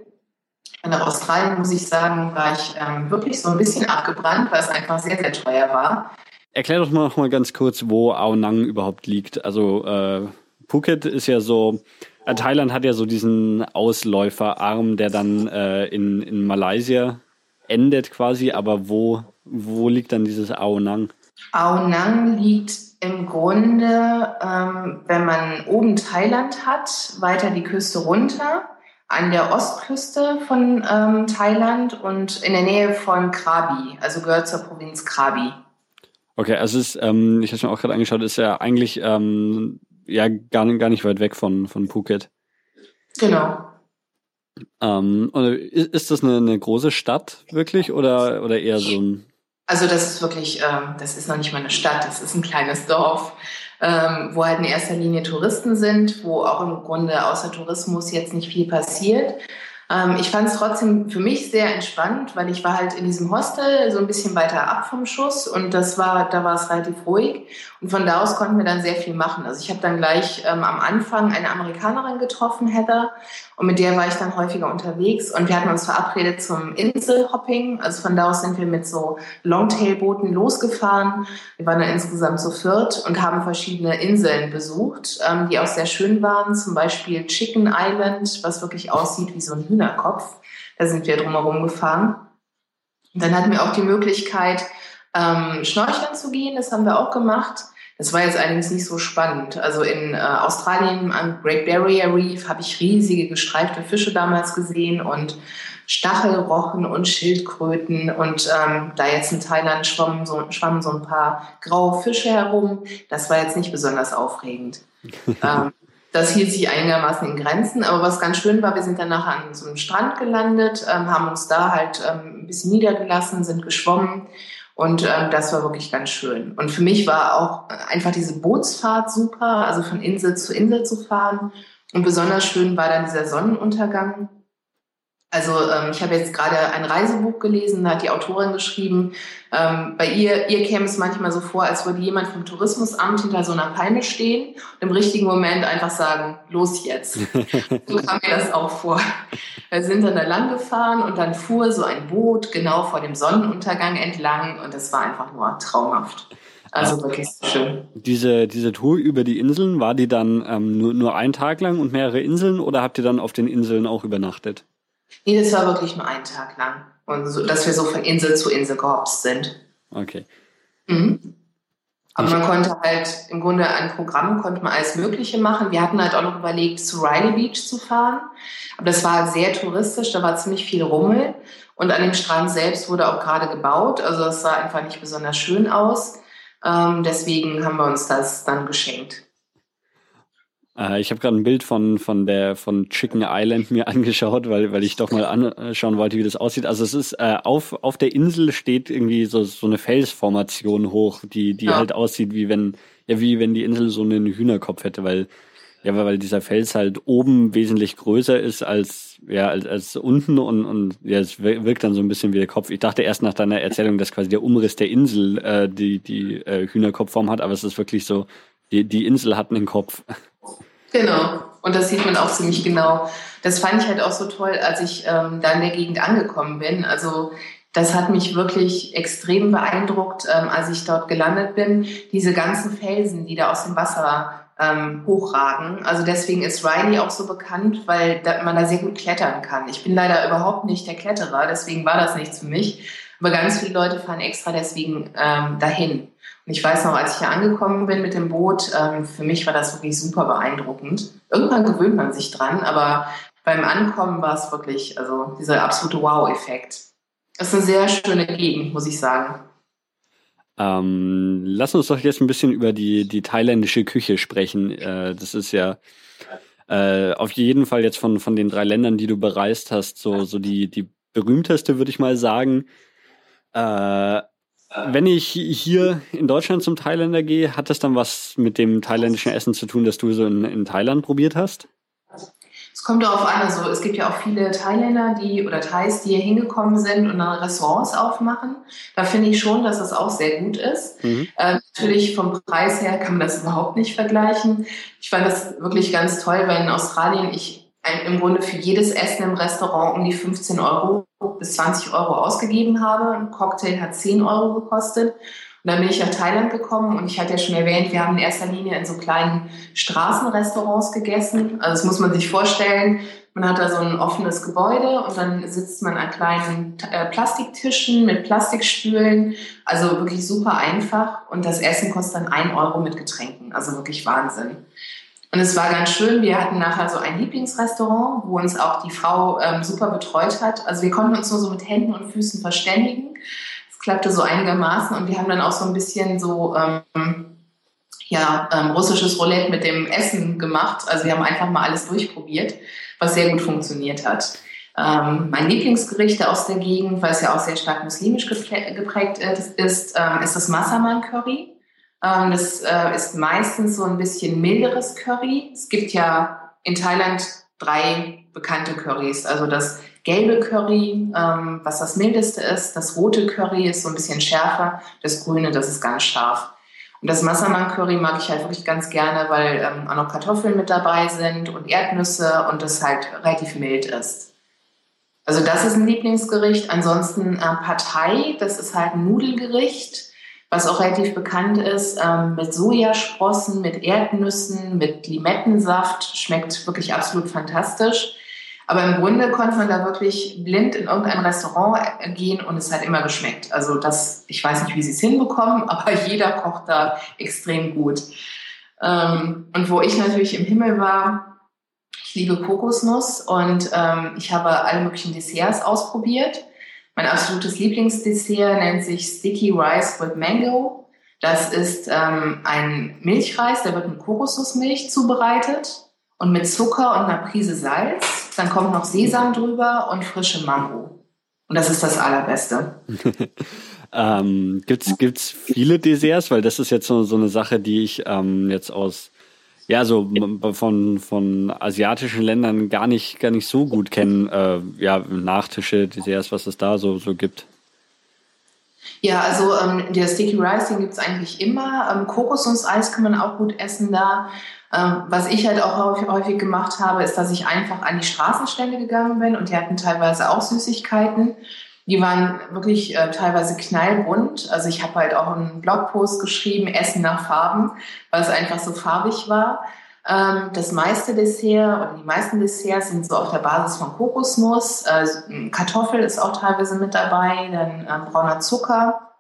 Nach Australien, muss ich sagen, war ich ähm, wirklich so ein bisschen abgebrannt, weil es einfach sehr, sehr teuer war. Erklär doch mal noch mal ganz kurz, wo Aonang überhaupt liegt. Also äh, Phuket ist ja so, äh, Thailand hat ja so diesen Ausläuferarm, der dann äh, in, in Malaysia endet quasi, aber wo, wo liegt dann dieses Aonang? Aonang liegt im Grunde, ähm, wenn man oben Thailand hat, weiter die Küste runter, an der Ostküste von ähm, Thailand und in der Nähe von Krabi, also gehört zur Provinz Krabi. Okay, also ist, ähm, ich habe es mir auch gerade angeschaut, ist ja eigentlich ähm, ja gar nicht, gar nicht weit weg von, von Phuket. Genau. Ähm, ist das eine, eine große Stadt wirklich oder, oder eher so ein also das ist wirklich, ähm, das ist noch nicht mal eine Stadt, das ist ein kleines Dorf, ähm, wo halt in erster Linie Touristen sind, wo auch im Grunde außer Tourismus jetzt nicht viel passiert. Ähm, ich fand es trotzdem für mich sehr entspannt, weil ich war halt in diesem Hostel so ein bisschen weiter ab vom Schuss und das war, da war es relativ ruhig und von da aus konnten wir dann sehr viel machen. Also ich habe dann gleich ähm, am Anfang eine Amerikanerin getroffen, Heather, und mit der war ich dann häufiger unterwegs und wir hatten uns verabredet zum Inselhopping. Also von da aus sind wir mit so Longtail-Booten losgefahren. Wir waren dann insgesamt zu viert und haben verschiedene Inseln besucht, ähm, die auch sehr schön waren. Zum Beispiel Chicken Island, was wirklich aussieht wie so ein Hühnerkopf. Da sind wir drumherum gefahren. Und dann hatten wir auch die Möglichkeit, ähm, schnorcheln zu gehen. Das haben wir auch gemacht. Das war jetzt allerdings nicht so spannend. Also in äh, Australien am Great Barrier Reef habe ich riesige gestreifte Fische damals gesehen und Stachelrochen und Schildkröten. Und ähm, da jetzt in Thailand schwammen so, schwammen so ein paar graue Fische herum. Das war jetzt nicht besonders aufregend. ähm, das hielt sich einigermaßen in Grenzen. Aber was ganz schön war, wir sind dann nachher an so einem Strand gelandet, ähm, haben uns da halt ähm, ein bisschen niedergelassen, sind geschwommen. Und ähm, das war wirklich ganz schön. Und für mich war auch einfach diese Bootsfahrt super, also von Insel zu Insel zu fahren. Und besonders schön war dann dieser Sonnenuntergang. Also ähm, ich habe jetzt gerade ein Reisebuch gelesen, da hat die Autorin geschrieben, ähm, bei ihr, ihr käme es manchmal so vor, als würde jemand vom Tourismusamt hinter so einer Palme stehen und im richtigen Moment einfach sagen, los jetzt. so kam mir das auch vor. Wir sind dann da lang gefahren und dann fuhr so ein Boot genau vor dem Sonnenuntergang entlang und das war einfach nur traumhaft. Also wirklich schön. Diese, diese Tour über die Inseln, war die dann ähm, nur, nur ein Tag lang und mehrere Inseln oder habt ihr dann auf den Inseln auch übernachtet? Nee, das war wirklich nur ein Tag lang. Und so, dass wir so von Insel zu Insel gehopst sind. Okay. Mhm. Aber man konnte halt im Grunde ein Programm, konnte man alles Mögliche machen. Wir hatten halt auch noch überlegt, zu Riley Beach zu fahren. Aber das war sehr touristisch, da war ziemlich viel Rummel. Und an dem Strand selbst wurde auch gerade gebaut. Also das sah einfach nicht besonders schön aus. Ähm, deswegen haben wir uns das dann geschenkt. Äh, ich habe gerade ein Bild von, von der von Chicken Island mir angeschaut, weil, weil ich doch mal anschauen wollte, wie das aussieht. Also es ist äh, auf, auf der Insel steht irgendwie so, so eine Felsformation hoch, die, die ja. halt aussieht, wie wenn, ja, wie wenn die Insel so einen Hühnerkopf hätte, weil, ja, weil dieser Fels halt oben wesentlich größer ist als, ja, als, als unten und, und ja, es wirkt dann so ein bisschen wie der Kopf. Ich dachte erst nach deiner Erzählung, dass quasi der Umriss der Insel äh, die, die äh, Hühnerkopfform hat, aber es ist wirklich so, die, die Insel hat einen Kopf. Genau. Und das sieht man auch ziemlich genau. Das fand ich halt auch so toll, als ich ähm, da in der Gegend angekommen bin. Also das hat mich wirklich extrem beeindruckt, ähm, als ich dort gelandet bin. Diese ganzen Felsen, die da aus dem Wasser ähm, hochragen. Also deswegen ist Riley auch so bekannt, weil da, man da sehr gut klettern kann. Ich bin leider überhaupt nicht der Kletterer, deswegen war das nichts für mich. Aber ganz viele Leute fahren extra deswegen ähm, dahin. Ich weiß noch, als ich hier angekommen bin mit dem Boot, ähm, für mich war das wirklich super beeindruckend. Irgendwann gewöhnt man sich dran, aber beim Ankommen war es wirklich, also dieser absolute Wow-Effekt. Es ist eine sehr schöne Gegend, muss ich sagen. Ähm, lass uns doch jetzt ein bisschen über die, die thailändische Küche sprechen. Äh, das ist ja äh, auf jeden Fall jetzt von, von den drei Ländern, die du bereist hast, so, so die, die berühmteste, würde ich mal sagen. Äh, wenn ich hier in Deutschland zum Thailänder gehe, hat das dann was mit dem thailändischen Essen zu tun, das du so in, in Thailand probiert hast? Es kommt darauf an, also es gibt ja auch viele Thailänder, die oder Thais, die hier hingekommen sind und dann Restaurants aufmachen. Da finde ich schon, dass das auch sehr gut ist. Mhm. Äh, natürlich vom Preis her kann man das überhaupt nicht vergleichen. Ich fand das wirklich ganz toll, weil in Australien ich im Grunde für jedes Essen im Restaurant um die 15 Euro bis 20 Euro ausgegeben habe. Ein Cocktail hat 10 Euro gekostet. Und dann bin ich nach Thailand gekommen und ich hatte ja schon erwähnt, wir haben in erster Linie in so kleinen Straßenrestaurants gegessen. Also das muss man sich vorstellen. Man hat da so ein offenes Gebäude und dann sitzt man an kleinen äh, Plastiktischen mit Plastikstühlen. Also wirklich super einfach. Und das Essen kostet dann 1 Euro mit Getränken. Also wirklich Wahnsinn. Und es war ganz schön. Wir hatten nachher so ein Lieblingsrestaurant, wo uns auch die Frau ähm, super betreut hat. Also wir konnten uns nur so mit Händen und Füßen verständigen. Es klappte so einigermaßen und wir haben dann auch so ein bisschen so ähm, ja, ähm, russisches Roulette mit dem Essen gemacht. Also wir haben einfach mal alles durchprobiert, was sehr gut funktioniert hat. Ähm, mein Lieblingsgericht aus der Gegend, weil es ja auch sehr stark muslimisch geprägt ist, ist, ähm, ist das Massaman Curry. Ähm, das äh, ist meistens so ein bisschen milderes Curry. Es gibt ja in Thailand drei bekannte Currys. Also das gelbe Curry, ähm, was das mildeste ist. Das rote Curry ist so ein bisschen schärfer. Das grüne, das ist ganz scharf. Und das Massaman Curry mag ich halt wirklich ganz gerne, weil ähm, auch noch Kartoffeln mit dabei sind und Erdnüsse und das halt relativ mild ist. Also das ist ein Lieblingsgericht. Ansonsten äh, Partei, das ist halt ein Nudelgericht was auch relativ bekannt ist, ähm, mit Sojasprossen, mit Erdnüssen, mit Limettensaft. Schmeckt wirklich absolut fantastisch. Aber im Grunde konnte man da wirklich blind in irgendein Restaurant gehen und es hat immer geschmeckt. Also das, ich weiß nicht, wie sie es hinbekommen, aber jeder kocht da extrem gut. Ähm, und wo ich natürlich im Himmel war, ich liebe Kokosnuss und ähm, ich habe alle möglichen Desserts ausprobiert. Mein absolutes Lieblingsdessert nennt sich Sticky Rice with Mango. Das ist ähm, ein Milchreis, der wird mit Kokosnussmilch zubereitet und mit Zucker und einer Prise Salz. Dann kommt noch Sesam drüber und frische Mango. Und das ist das Allerbeste. ähm, gibt's gibt's viele Desserts? Weil das ist jetzt so, so eine Sache, die ich ähm, jetzt aus ja, so von, von asiatischen Ländern gar nicht, gar nicht so gut kennen, äh, ja, Nachtische, Desserts, was es da so, so gibt. Ja, also ähm, der Sticky Rice, den gibt es eigentlich immer. Ähm, Kokosnusseis kann man auch gut essen da. Ähm, was ich halt auch häufig, häufig, gemacht habe, ist, dass ich einfach an die Straßenstände gegangen bin und die hatten teilweise auch Süßigkeiten. Die waren wirklich äh, teilweise knallbunt. Also ich habe halt auch einen Blogpost geschrieben, Essen nach Farben, weil es einfach so farbig war. Ähm, das meiste Dessert oder die meisten Desserts sind so auf der Basis von Kokosnuss. Äh, Kartoffel ist auch teilweise mit dabei, dann ähm, brauner Zucker.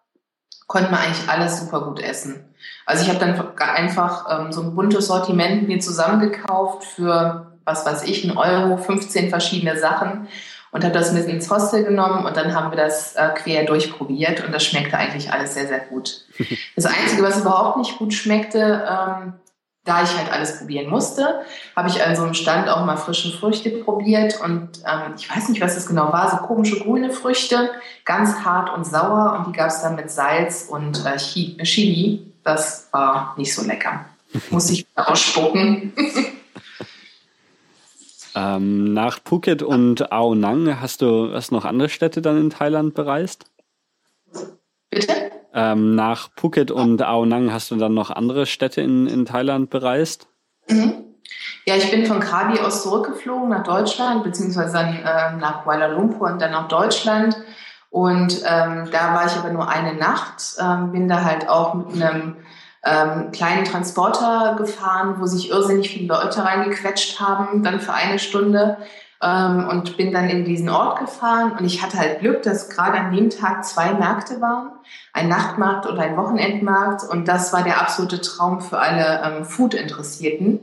Konnte man eigentlich alles super gut essen. Also ich habe dann einfach ähm, so ein buntes Sortiment mir zusammengekauft für, was weiß ich, einen Euro, 15 verschiedene Sachen und habe das mit ins Hostel genommen und dann haben wir das äh, quer durchprobiert und das schmeckte eigentlich alles sehr, sehr gut. Das Einzige, was überhaupt nicht gut schmeckte, ähm, da ich halt alles probieren musste, habe ich an so einem Stand auch mal frische Früchte probiert und ähm, ich weiß nicht, was das genau war, so komische grüne Früchte, ganz hart und sauer und die gab es dann mit Salz und äh, Chili. Das war nicht so lecker. Muss ich ausspucken. Ähm, nach Phuket und Ao Nang hast du hast noch andere Städte dann in Thailand bereist? Bitte? Ähm, nach Phuket und Ao Nang hast du dann noch andere Städte in, in Thailand bereist? Mhm. Ja, ich bin von Krabi aus zurückgeflogen nach Deutschland, beziehungsweise dann äh, nach Kuala Lumpur und dann nach Deutschland. Und ähm, da war ich aber nur eine Nacht, ähm, bin da halt auch mit einem ähm, kleinen Transporter gefahren, wo sich irrsinnig viele Leute reingequetscht haben, dann für eine Stunde. Ähm, und bin dann in diesen Ort gefahren. Und ich hatte halt Glück, dass gerade an dem Tag zwei Märkte waren. Ein Nachtmarkt und ein Wochenendmarkt. Und das war der absolute Traum für alle ähm, Food-Interessierten.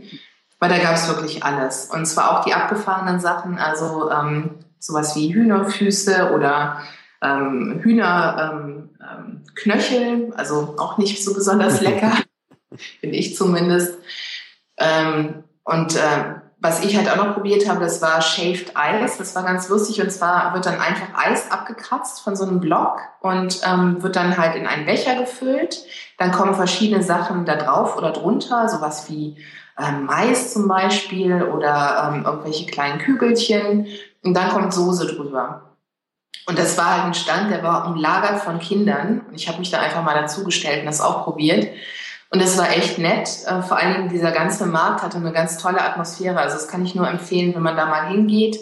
Weil da gab es wirklich alles. Und zwar auch die abgefahrenen Sachen, also ähm, sowas wie Hühnerfüße oder ähm, Hühnerknöchel, ähm, also auch nicht so besonders lecker, finde ich zumindest. Ähm, und äh, was ich halt auch noch probiert habe, das war Shaved Ice. Das war ganz lustig. Und zwar wird dann einfach Eis abgekratzt von so einem Block und ähm, wird dann halt in einen Becher gefüllt. Dann kommen verschiedene Sachen da drauf oder drunter, sowas wie ähm, Mais zum Beispiel oder ähm, irgendwelche kleinen Kügelchen. Und dann kommt Soße drüber. Und das war halt ein Stand, der war umlagert von Kindern. Und ich habe mich da einfach mal dazugestellt und das auch probiert. Und das war echt nett. Äh, vor allen Dingen dieser ganze Markt hatte eine ganz tolle Atmosphäre. Also das kann ich nur empfehlen, wenn man da mal hingeht.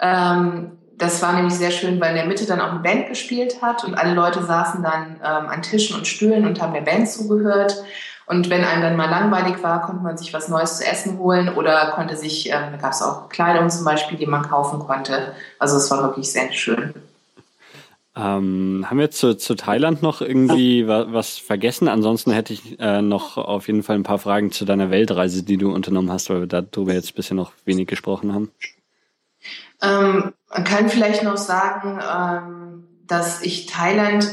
Ähm, das war nämlich sehr schön, weil in der Mitte dann auch eine Band gespielt hat und alle Leute saßen dann ähm, an Tischen und Stühlen und haben der Band zugehört. Und wenn einem dann mal langweilig war, konnte man sich was Neues zu essen holen oder konnte sich, ähm, da gab es auch Kleidung zum Beispiel, die man kaufen konnte. Also es war wirklich sehr schön. Ähm, haben wir zu, zu Thailand noch irgendwie was, was vergessen? Ansonsten hätte ich äh, noch auf jeden Fall ein paar Fragen zu deiner Weltreise, die du unternommen hast, weil wir darüber jetzt bisher noch wenig gesprochen haben. Ähm, man kann vielleicht noch sagen, ähm, dass ich Thailand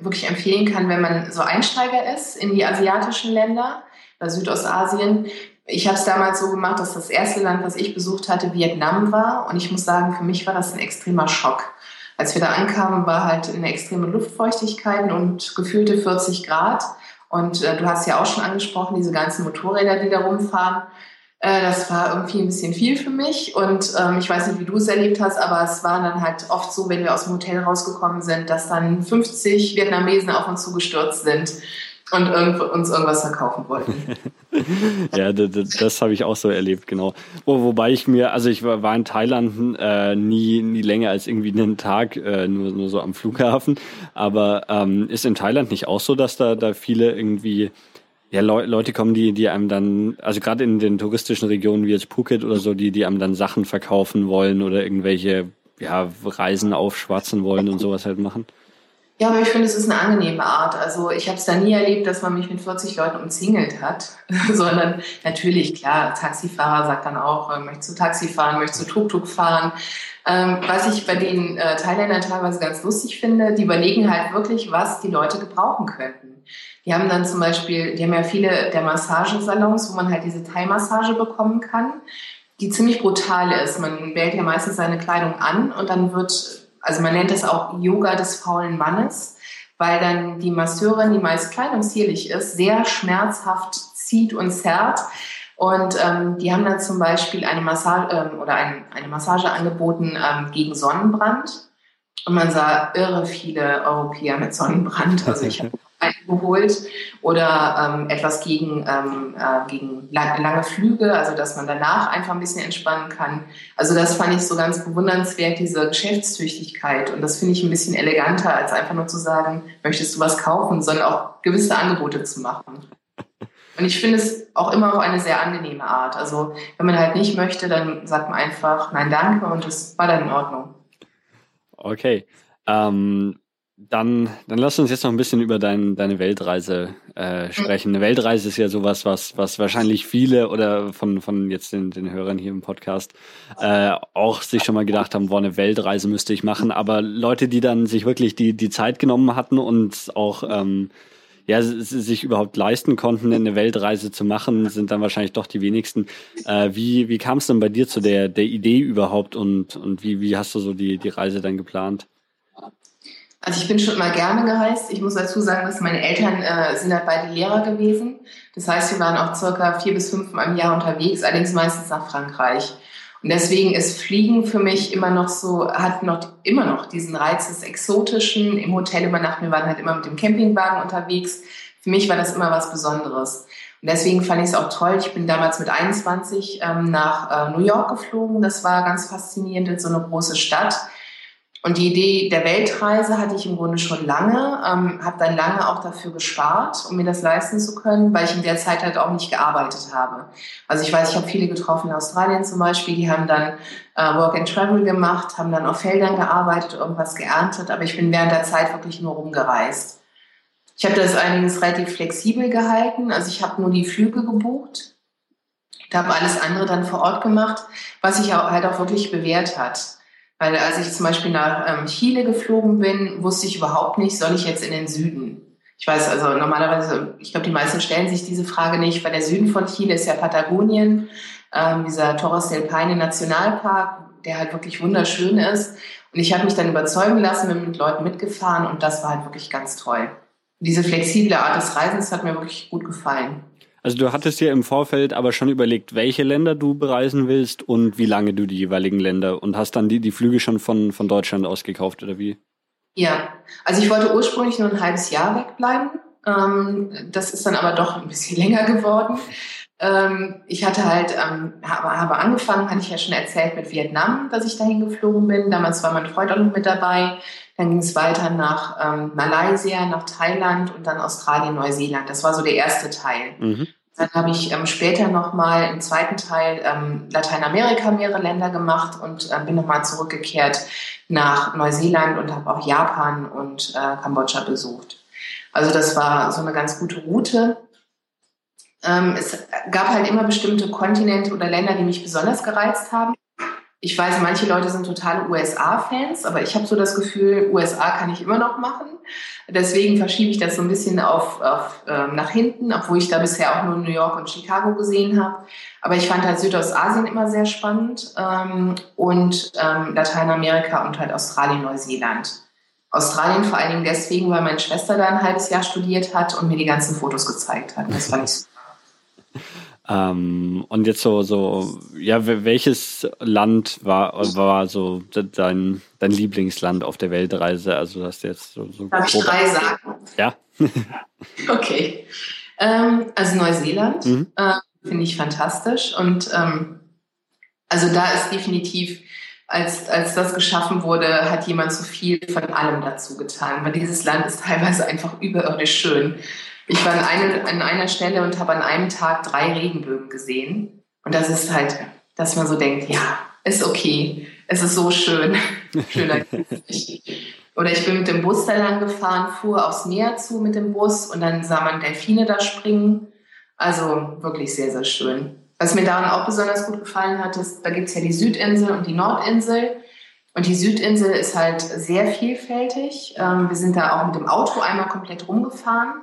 wirklich empfehlen kann, wenn man so Einsteiger ist in die asiatischen Länder oder Südostasien. Ich habe es damals so gemacht, dass das erste Land, was ich besucht hatte, Vietnam war. Und ich muss sagen, für mich war das ein extremer Schock als wir da ankamen, war halt eine extreme Luftfeuchtigkeit und gefühlte 40 Grad. Und äh, du hast ja auch schon angesprochen, diese ganzen Motorräder, die da rumfahren. Äh, das war irgendwie ein bisschen viel für mich. Und ähm, ich weiß nicht, wie du es erlebt hast, aber es war dann halt oft so, wenn wir aus dem Hotel rausgekommen sind, dass dann 50 Vietnamesen auf uns zugestürzt sind und irgend, uns irgendwas verkaufen wollten. ja, das, das habe ich auch so erlebt, genau. Wo, wobei ich mir, also ich war, war in Thailand äh, nie, nie länger als irgendwie einen Tag, äh, nur, nur so am Flughafen. Aber ähm, ist in Thailand nicht auch so, dass da, da viele irgendwie ja, Le Leute kommen, die, die einem dann, also gerade in den touristischen Regionen wie jetzt Phuket oder so, die, die einem dann Sachen verkaufen wollen oder irgendwelche ja, Reisen aufschwatzen wollen und sowas halt machen? Ja, aber ich finde, es ist eine angenehme Art. Also ich habe es da nie erlebt, dass man mich mit 40 Leuten umzingelt hat, sondern natürlich, klar, Taxifahrer sagt dann auch, äh, möchtest du Taxi fahren, möchtest du Tuk-Tuk fahren. Ähm, was ich bei den äh, Thailändern teilweise ganz lustig finde, die überlegen halt wirklich, was die Leute gebrauchen könnten. Die haben dann zum Beispiel, die haben ja viele der Massagesalons, wo man halt diese Thai-Massage bekommen kann, die ziemlich brutal ist. Man wählt ja meistens seine Kleidung an und dann wird also man nennt es auch Yoga des faulen Mannes, weil dann die Masseurin, die meist kleidungszierlich ist, sehr schmerzhaft zieht und zerrt. Und ähm, die haben dann zum Beispiel eine Massage ähm, oder ein, eine Massage angeboten ähm, gegen Sonnenbrand. Und man sah irre viele Europäer mit Sonnenbrand. Also ich habe eingeholt oder ähm, etwas gegen, ähm, äh, gegen lang, lange Flüge, also dass man danach einfach ein bisschen entspannen kann. Also das fand ich so ganz bewundernswert, diese Geschäftstüchtigkeit. Und das finde ich ein bisschen eleganter, als einfach nur zu sagen, möchtest du was kaufen, sondern auch gewisse Angebote zu machen. Und ich finde es auch immer auf eine sehr angenehme Art. Also wenn man halt nicht möchte, dann sagt man einfach Nein, danke und das war dann in Ordnung. Okay. Ähm, dann, dann lass uns jetzt noch ein bisschen über dein, deine Weltreise äh, sprechen. Eine Weltreise ist ja sowas, was, was wahrscheinlich viele oder von, von jetzt den, den Hörern hier im Podcast äh, auch sich schon mal gedacht haben, boah, eine Weltreise müsste ich machen. Aber Leute, die dann sich wirklich die, die Zeit genommen hatten und auch ähm, ja, sich überhaupt leisten konnten, eine Weltreise zu machen, sind dann wahrscheinlich doch die wenigsten. Äh, wie wie kam es denn bei dir zu der, der Idee überhaupt und, und wie, wie hast du so die, die Reise dann geplant? Also ich bin schon immer gerne gereist. Ich muss dazu sagen, dass meine Eltern äh, sind halt beide Lehrer gewesen. Das heißt, wir waren auch circa vier bis fünf Mal im Jahr unterwegs, allerdings meistens nach Frankreich. Und deswegen ist Fliegen für mich immer noch so, hat noch immer noch diesen Reiz des Exotischen. Im Hotel übernachten, wir waren halt immer mit dem Campingwagen unterwegs. Für mich war das immer was Besonderes. Und deswegen fand ich es auch toll. Ich bin damals mit 21 ähm, nach äh, New York geflogen. Das war ganz faszinierend in so eine große Stadt. Und die Idee der Weltreise hatte ich im Grunde schon lange, ähm, habe dann lange auch dafür gespart, um mir das leisten zu können, weil ich in der Zeit halt auch nicht gearbeitet habe. Also ich weiß, ich habe viele getroffen in Australien zum Beispiel, die haben dann äh, Work and Travel gemacht, haben dann auf Feldern gearbeitet, irgendwas geerntet, aber ich bin während der Zeit wirklich nur rumgereist. Ich habe das allerdings relativ flexibel gehalten, also ich habe nur die Flüge gebucht, ich habe alles andere dann vor Ort gemacht, was sich halt auch wirklich bewährt hat. Weil als ich zum Beispiel nach ähm, Chile geflogen bin, wusste ich überhaupt nicht, soll ich jetzt in den Süden? Ich weiß also normalerweise, ich glaube, die meisten stellen sich diese Frage nicht, weil der Süden von Chile ist ja Patagonien, ähm, dieser Torres del Paine Nationalpark, der halt wirklich wunderschön ist. Und ich habe mich dann überzeugen lassen, bin mit Leuten mitgefahren und das war halt wirklich ganz toll. Diese flexible Art des Reisens hat mir wirklich gut gefallen. Also du hattest dir im Vorfeld aber schon überlegt, welche Länder du bereisen willst und wie lange du die jeweiligen Länder und hast dann die, die Flüge schon von, von Deutschland aus gekauft oder wie? Ja, also ich wollte ursprünglich nur ein halbes Jahr wegbleiben. Ähm, das ist dann aber doch ein bisschen länger geworden. Ähm, ich hatte halt, ähm, habe, habe angefangen, hatte ich ja schon erzählt, mit Vietnam, dass ich dahin geflogen bin. Damals war mein Freund auch noch mit dabei. Dann ging es weiter nach ähm, Malaysia, nach Thailand und dann Australien, Neuseeland. Das war so der erste Teil. Mhm. Dann habe ich ähm, später nochmal im zweiten Teil ähm, Lateinamerika mehrere Länder gemacht und äh, bin nochmal zurückgekehrt nach Neuseeland und habe auch Japan und äh, Kambodscha besucht. Also das war so eine ganz gute Route. Ähm, es gab halt immer bestimmte Kontinente oder Länder, die mich besonders gereizt haben ich weiß, manche Leute sind totale USA-Fans, aber ich habe so das Gefühl, USA kann ich immer noch machen. Deswegen verschiebe ich das so ein bisschen auf, auf ähm, nach hinten, obwohl ich da bisher auch nur New York und Chicago gesehen habe. Aber ich fand halt Südostasien immer sehr spannend ähm, und ähm, Lateinamerika und halt Australien, Neuseeland. Australien vor allen Dingen deswegen, weil meine Schwester da ein halbes Jahr studiert hat und mir die ganzen Fotos gezeigt hat. Das fand ich super. Ähm, und jetzt so, so, ja, welches Land war, war so dein, dein Lieblingsland auf der Weltreise? Also hast du jetzt so, so Darf ich drei sagen? Ja. okay. Ähm, also Neuseeland mhm. äh, finde ich fantastisch. Und ähm, also da ist definitiv, als, als das geschaffen wurde, hat jemand zu viel von allem dazu getan. Weil dieses Land ist teilweise einfach überirdisch schön. Ich war an, eine, an einer Stelle und habe an einem Tag drei Regenbögen gesehen. Und das ist halt, dass man so denkt, ja, ist okay, es ist so schön. Schöner Oder ich bin mit dem Bus da lang gefahren, fuhr aufs Meer zu mit dem Bus und dann sah man Delfine da springen. Also wirklich sehr, sehr schön. Was mir daran auch besonders gut gefallen hat, ist, da gibt es ja die Südinsel und die Nordinsel. Und die Südinsel ist halt sehr vielfältig. Ähm, wir sind da auch mit dem Auto einmal komplett rumgefahren.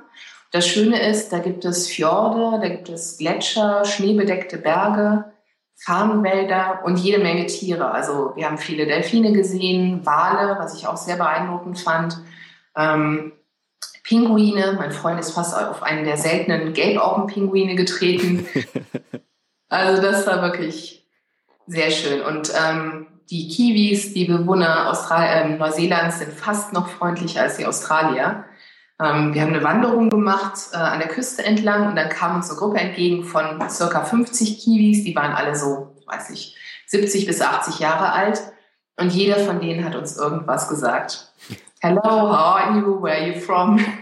Das Schöne ist, da gibt es Fjorde, da gibt es Gletscher, schneebedeckte Berge, Farnwälder und jede Menge Tiere. Also wir haben viele Delfine gesehen, Wale, was ich auch sehr beeindruckend fand. Ähm, Pinguine, mein Freund ist fast auf einen der seltenen Gelbaugenpinguine getreten. also das war wirklich sehr schön. Und ähm, die Kiwis, die Bewohner Austral äh, Neuseelands, sind fast noch freundlicher als die Australier. Ähm, wir haben eine Wanderung gemacht äh, an der Küste entlang und dann kam uns eine Gruppe entgegen von circa 50 Kiwis. Die waren alle so, weiß ich, 70 bis 80 Jahre alt. Und jeder von denen hat uns irgendwas gesagt. Hello, how are you? Where are you from?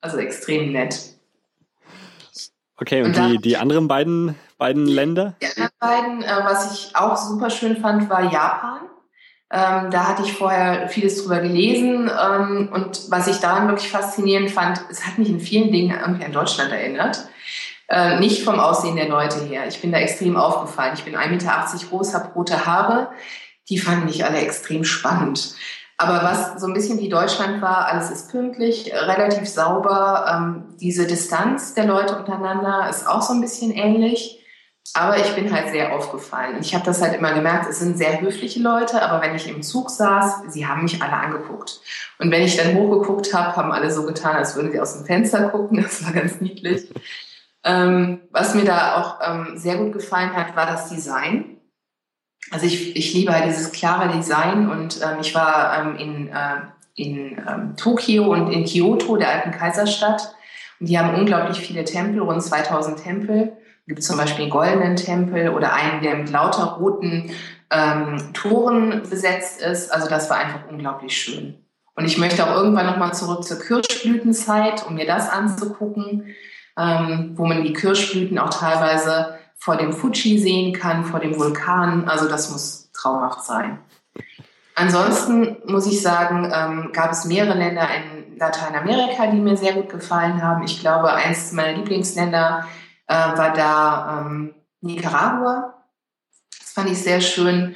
Also extrem nett. Okay, und, und die, die anderen beiden, beiden Länder? Die anderen beiden, äh, was ich auch super schön fand, war Japan. Ähm, da hatte ich vorher vieles drüber gelesen ähm, und was ich daran wirklich faszinierend fand, es hat mich in vielen Dingen irgendwie an Deutschland erinnert. Äh, nicht vom Aussehen der Leute her. Ich bin da extrem aufgefallen. Ich bin 1,80 Meter groß, habe rote Haare. Die fanden mich alle extrem spannend. Aber was so ein bisschen wie Deutschland war, alles ist pünktlich, relativ sauber. Ähm, diese Distanz der Leute untereinander ist auch so ein bisschen ähnlich. Aber ich bin halt sehr aufgefallen. Ich habe das halt immer gemerkt, es sind sehr höfliche Leute, aber wenn ich im Zug saß, sie haben mich alle angeguckt. Und wenn ich dann hochgeguckt habe, haben alle so getan, als würden sie aus dem Fenster gucken. Das war ganz niedlich. Ähm, was mir da auch ähm, sehr gut gefallen hat, war das Design. Also ich, ich liebe halt dieses klare Design und ähm, ich war ähm, in, äh, in ähm, Tokio und in Kyoto, der alten Kaiserstadt. Und die haben unglaublich viele Tempel, rund 2000 Tempel. Gibt zum Beispiel einen goldenen Tempel oder einen, der mit lauter roten ähm, Toren besetzt ist. Also das war einfach unglaublich schön. Und ich möchte auch irgendwann nochmal zurück zur Kirschblütenzeit, um mir das anzugucken, ähm, wo man die Kirschblüten auch teilweise vor dem Fuji sehen kann, vor dem Vulkan. Also das muss traumhaft sein. Ansonsten muss ich sagen, ähm, gab es mehrere Länder in Lateinamerika, die mir sehr gut gefallen haben. Ich glaube, eins meiner Lieblingsländer äh, war da ähm, Nicaragua. Das fand ich sehr schön.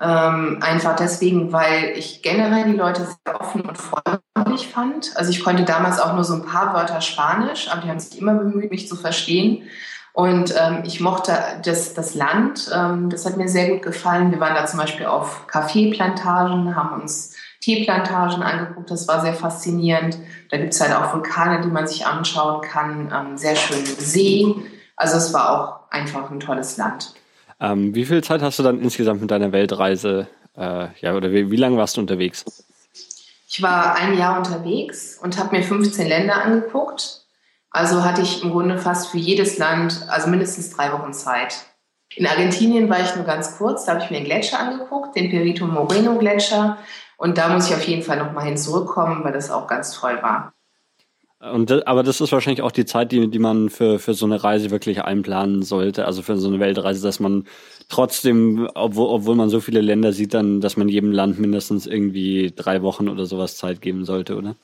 Ähm, einfach deswegen, weil ich generell die Leute sehr offen und freundlich fand. Also ich konnte damals auch nur so ein paar Wörter Spanisch, aber die haben sich immer bemüht, mich zu verstehen. Und ähm, ich mochte das, das Land, ähm, das hat mir sehr gut gefallen. Wir waren da zum Beispiel auf Kaffeeplantagen, haben uns Teeplantagen angeguckt, das war sehr faszinierend. Da gibt es halt auch Vulkane, die man sich anschauen kann, ähm, sehr schöne See. Also es war auch einfach ein tolles Land. Ähm, wie viel Zeit hast du dann insgesamt mit deiner Weltreise, äh, ja, oder wie, wie lange warst du unterwegs? Ich war ein Jahr unterwegs und habe mir 15 Länder angeguckt also hatte ich im Grunde fast für jedes Land, also mindestens drei Wochen Zeit. In Argentinien war ich nur ganz kurz, da habe ich mir einen Gletscher angeguckt, den Perito Moreno Gletscher. Und da muss ich auf jeden Fall nochmal hin zurückkommen, weil das auch ganz toll war. Und, aber das ist wahrscheinlich auch die Zeit, die, die man für, für so eine Reise wirklich einplanen sollte, also für so eine Weltreise, dass man trotzdem, obwohl, obwohl man so viele Länder sieht, dann, dass man jedem Land mindestens irgendwie drei Wochen oder sowas Zeit geben sollte, oder?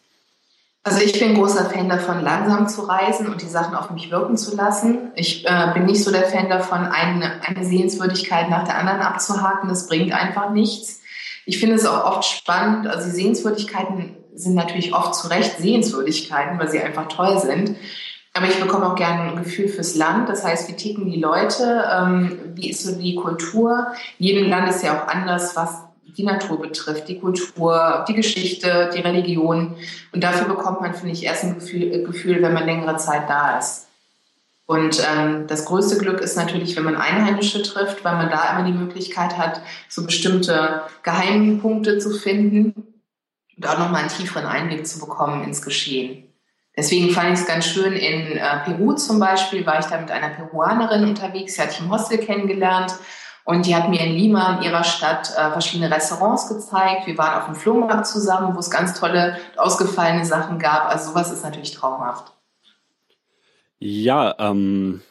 Also ich bin großer Fan davon, langsam zu reisen und die Sachen auf mich wirken zu lassen. Ich äh, bin nicht so der Fan davon, eine, eine Sehenswürdigkeit nach der anderen abzuhaken. Das bringt einfach nichts. Ich finde es auch oft spannend. Also die Sehenswürdigkeiten sind natürlich oft zu Recht Sehenswürdigkeiten, weil sie einfach toll sind. Aber ich bekomme auch gerne ein Gefühl fürs Land. Das heißt, wie ticken die Leute? Ähm, wie ist so die Kultur? Jedem Land ist ja auch anders, was die Natur betrifft, die Kultur, die Geschichte, die Religion. Und dafür bekommt man, finde ich, erst ein Gefühl, Gefühl wenn man längere Zeit da ist. Und ähm, das größte Glück ist natürlich, wenn man Einheimische trifft, weil man da immer die Möglichkeit hat, so bestimmte Geheimpunkte zu finden und auch nochmal einen tieferen Einblick zu bekommen ins Geschehen. Deswegen fand ich es ganz schön, in äh, Peru zum Beispiel war ich da mit einer Peruanerin unterwegs, die hatte ich im Hostel kennengelernt und die hat mir in Lima, in ihrer Stadt, äh, verschiedene Restaurants gezeigt. Wir waren auf dem Flohmarkt zusammen, wo es ganz tolle, ausgefallene Sachen gab. Also sowas ist natürlich traumhaft. Ja, ähm,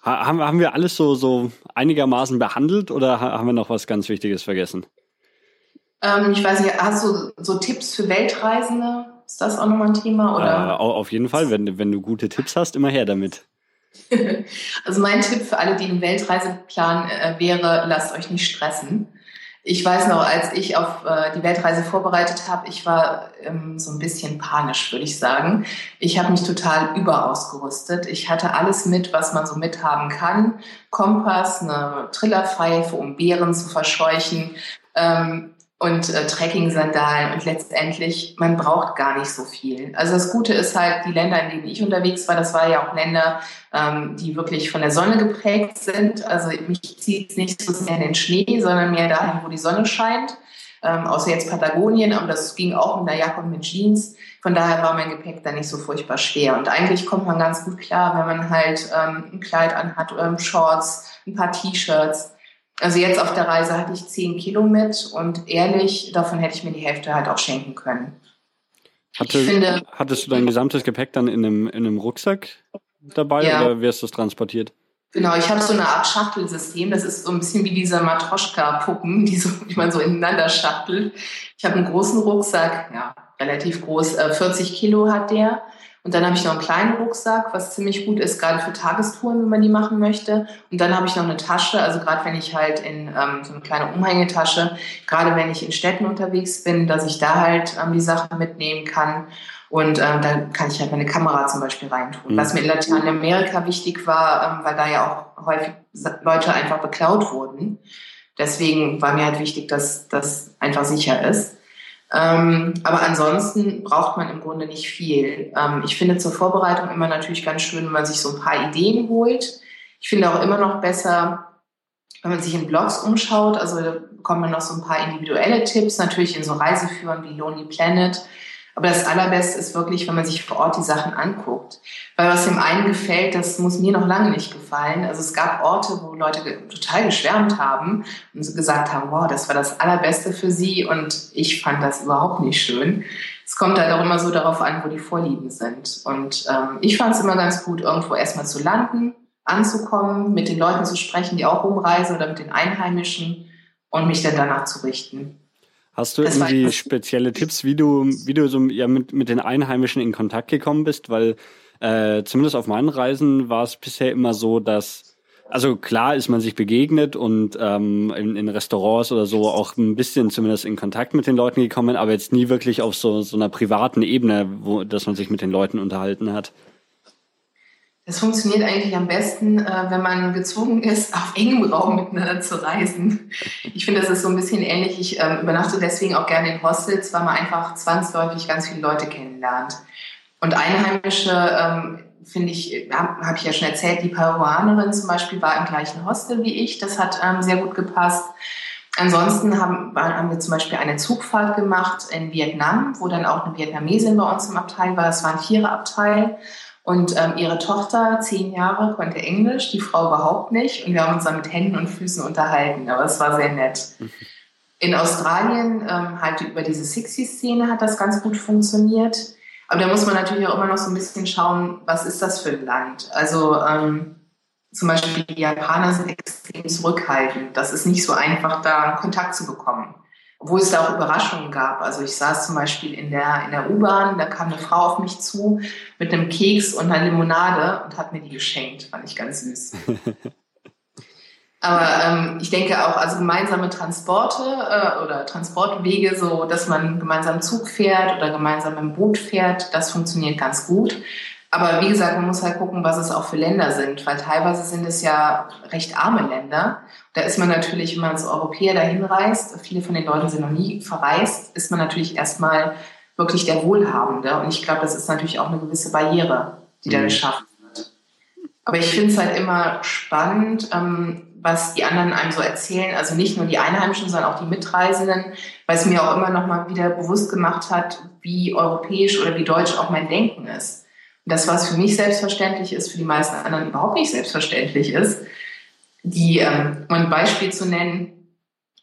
haben, haben wir alles so, so einigermaßen behandelt oder haben wir noch was ganz Wichtiges vergessen? Ähm, ich weiß nicht, hast du so Tipps für Weltreisende? Ist das auch nochmal ein Thema? Oder? Äh, auf jeden Fall, wenn, wenn du gute Tipps hast, immer her damit. also mein Tipp für alle, die einen Weltreiseplan äh, wäre, lasst euch nicht stressen. Ich weiß noch, als ich auf äh, die Weltreise vorbereitet habe, ich war ähm, so ein bisschen panisch, würde ich sagen. Ich habe mich total überausgerüstet. Ich hatte alles mit, was man so mithaben kann. Kompass, eine Trillerpfeife, um Bären zu verscheuchen. Ähm, und äh, Trekking-Sandalen und letztendlich, man braucht gar nicht so viel. Also das Gute ist halt, die Länder, in denen ich unterwegs war, das war ja auch Länder, ähm, die wirklich von der Sonne geprägt sind. Also mich zieht es nicht so sehr in den Schnee, sondern mehr dahin, wo die Sonne scheint. Ähm, außer jetzt Patagonien, aber das ging auch mit einer Jacke und mit Jeans. Von daher war mein Gepäck da nicht so furchtbar schwer. Und eigentlich kommt man ganz gut klar, wenn man halt ähm, ein Kleid anhat, ähm, Shorts, ein paar T-Shirts also jetzt auf der Reise hatte ich zehn Kilo mit und ehrlich, davon hätte ich mir die Hälfte halt auch schenken können. Hatte, finde, hattest du dein gesamtes Gepäck dann in einem, in einem Rucksack dabei ja. oder wie hast du es transportiert? Genau, ich habe so eine Art Schachtelsystem. Das ist so ein bisschen wie diese Matroschka-Puppen, die, so, die man so ineinander schachtelt. Ich habe einen großen Rucksack, ja, relativ groß, 40 äh, Kilo hat der. Und dann habe ich noch einen kleinen Rucksack, was ziemlich gut ist, gerade für Tagestouren, wenn man die machen möchte. Und dann habe ich noch eine Tasche, also gerade wenn ich halt in ähm, so eine kleine Umhängetasche, gerade wenn ich in Städten unterwegs bin, dass ich da halt ähm, die Sachen mitnehmen kann. Und ähm, da kann ich halt meine Kamera zum Beispiel reintun. Mhm. Was mir in Lateinamerika wichtig war, ähm, weil da ja auch häufig Leute einfach beklaut wurden. Deswegen war mir halt wichtig, dass das einfach sicher ist. Ähm, aber ansonsten braucht man im Grunde nicht viel. Ähm, ich finde zur Vorbereitung immer natürlich ganz schön, wenn man sich so ein paar Ideen holt. Ich finde auch immer noch besser, wenn man sich in Blogs umschaut. Also da bekommt man noch so ein paar individuelle Tipps, natürlich in so Reiseführern wie Lonely Planet aber das Allerbeste ist wirklich, wenn man sich vor Ort die Sachen anguckt. Weil was dem einen gefällt, das muss mir noch lange nicht gefallen. Also es gab Orte, wo Leute total geschwärmt haben und gesagt haben, wow, das war das Allerbeste für sie und ich fand das überhaupt nicht schön. Es kommt halt auch immer so darauf an, wo die Vorlieben sind. Und ähm, ich fand es immer ganz gut, irgendwo erstmal zu landen, anzukommen, mit den Leuten zu sprechen, die auch rumreisen oder mit den Einheimischen und mich dann danach zu richten. Hast du das irgendwie spezielle Tipps, wie du, wie du so ja, mit, mit den Einheimischen in Kontakt gekommen bist? Weil äh, zumindest auf meinen Reisen war es bisher immer so, dass also klar ist man sich begegnet und ähm, in, in Restaurants oder so auch ein bisschen zumindest in Kontakt mit den Leuten gekommen, aber jetzt nie wirklich auf so, so einer privaten Ebene, wo dass man sich mit den Leuten unterhalten hat. Das funktioniert eigentlich am besten, äh, wenn man gezwungen ist, auf engem Raum miteinander zu reisen. Ich finde, das ist so ein bisschen ähnlich. Ich ähm, übernachte deswegen auch gerne in Hostels, weil man einfach zwangsläufig ganz viele Leute kennenlernt. Und Einheimische, ähm, finde ich, habe ich ja schon erzählt, die Peruanerin zum Beispiel war im gleichen Hostel wie ich. Das hat ähm, sehr gut gepasst. Ansonsten haben, haben wir zum Beispiel eine Zugfahrt gemacht in Vietnam, wo dann auch eine Vietnamesin bei uns im Abteil war. Es war ein Viererabteil. Und ähm, ihre Tochter, zehn Jahre, konnte Englisch, die Frau überhaupt nicht. Und wir haben uns dann mit Händen und Füßen unterhalten. Aber es war sehr nett. In Australien, ähm, halt über diese Sixty-Szene hat das ganz gut funktioniert. Aber da muss man natürlich auch immer noch so ein bisschen schauen, was ist das für ein Land? Also ähm, zum Beispiel die Japaner sind extrem zurückhaltend. Das ist nicht so einfach, da Kontakt zu bekommen wo es da auch Überraschungen gab. Also ich saß zum Beispiel in der, in der U-Bahn, da kam eine Frau auf mich zu mit einem Keks und einer Limonade und hat mir die geschenkt. Fand ich ganz süß. Aber ähm, ich denke auch, also gemeinsame Transporte äh, oder Transportwege, so dass man gemeinsam Zug fährt oder gemeinsam im Boot fährt, das funktioniert ganz gut. Aber wie gesagt, man muss halt gucken, was es auch für Länder sind, weil teilweise sind es ja recht arme Länder. Da ist man natürlich, wenn man als Europäer dahin reist, viele von den Leuten sind noch nie verreist, ist man natürlich erstmal wirklich der Wohlhabende. Und ich glaube, das ist natürlich auch eine gewisse Barriere, die da mhm. geschaffen wird. Aber ich finde es halt immer spannend, ähm, was die anderen einem so erzählen. Also nicht nur die Einheimischen, sondern auch die Mitreisenden, weil es mir auch immer noch mal wieder bewusst gemacht hat, wie europäisch oder wie deutsch auch mein Denken ist das, was für mich selbstverständlich ist, für die meisten anderen überhaupt nicht selbstverständlich ist. Die, ähm, um ein Beispiel zu nennen,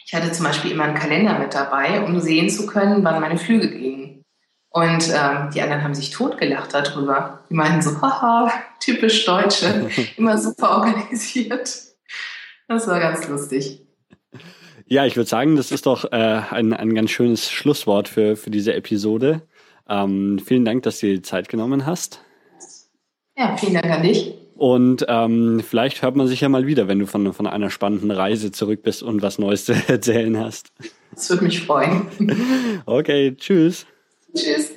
ich hatte zum Beispiel immer einen Kalender mit dabei, um sehen zu können, wann meine Flüge gingen. Und ähm, die anderen haben sich totgelacht darüber. Die meinten so, haha, typisch Deutsche, immer super organisiert. Das war ganz lustig. Ja, ich würde sagen, das ist doch äh, ein, ein ganz schönes Schlusswort für, für diese Episode. Ähm, vielen Dank, dass du dir die Zeit genommen hast. Ja, vielen Dank an dich. Und ähm, vielleicht hört man sich ja mal wieder, wenn du von, von einer spannenden Reise zurück bist und was Neues zu erzählen hast. Das würde mich freuen. Okay, tschüss. Tschüss.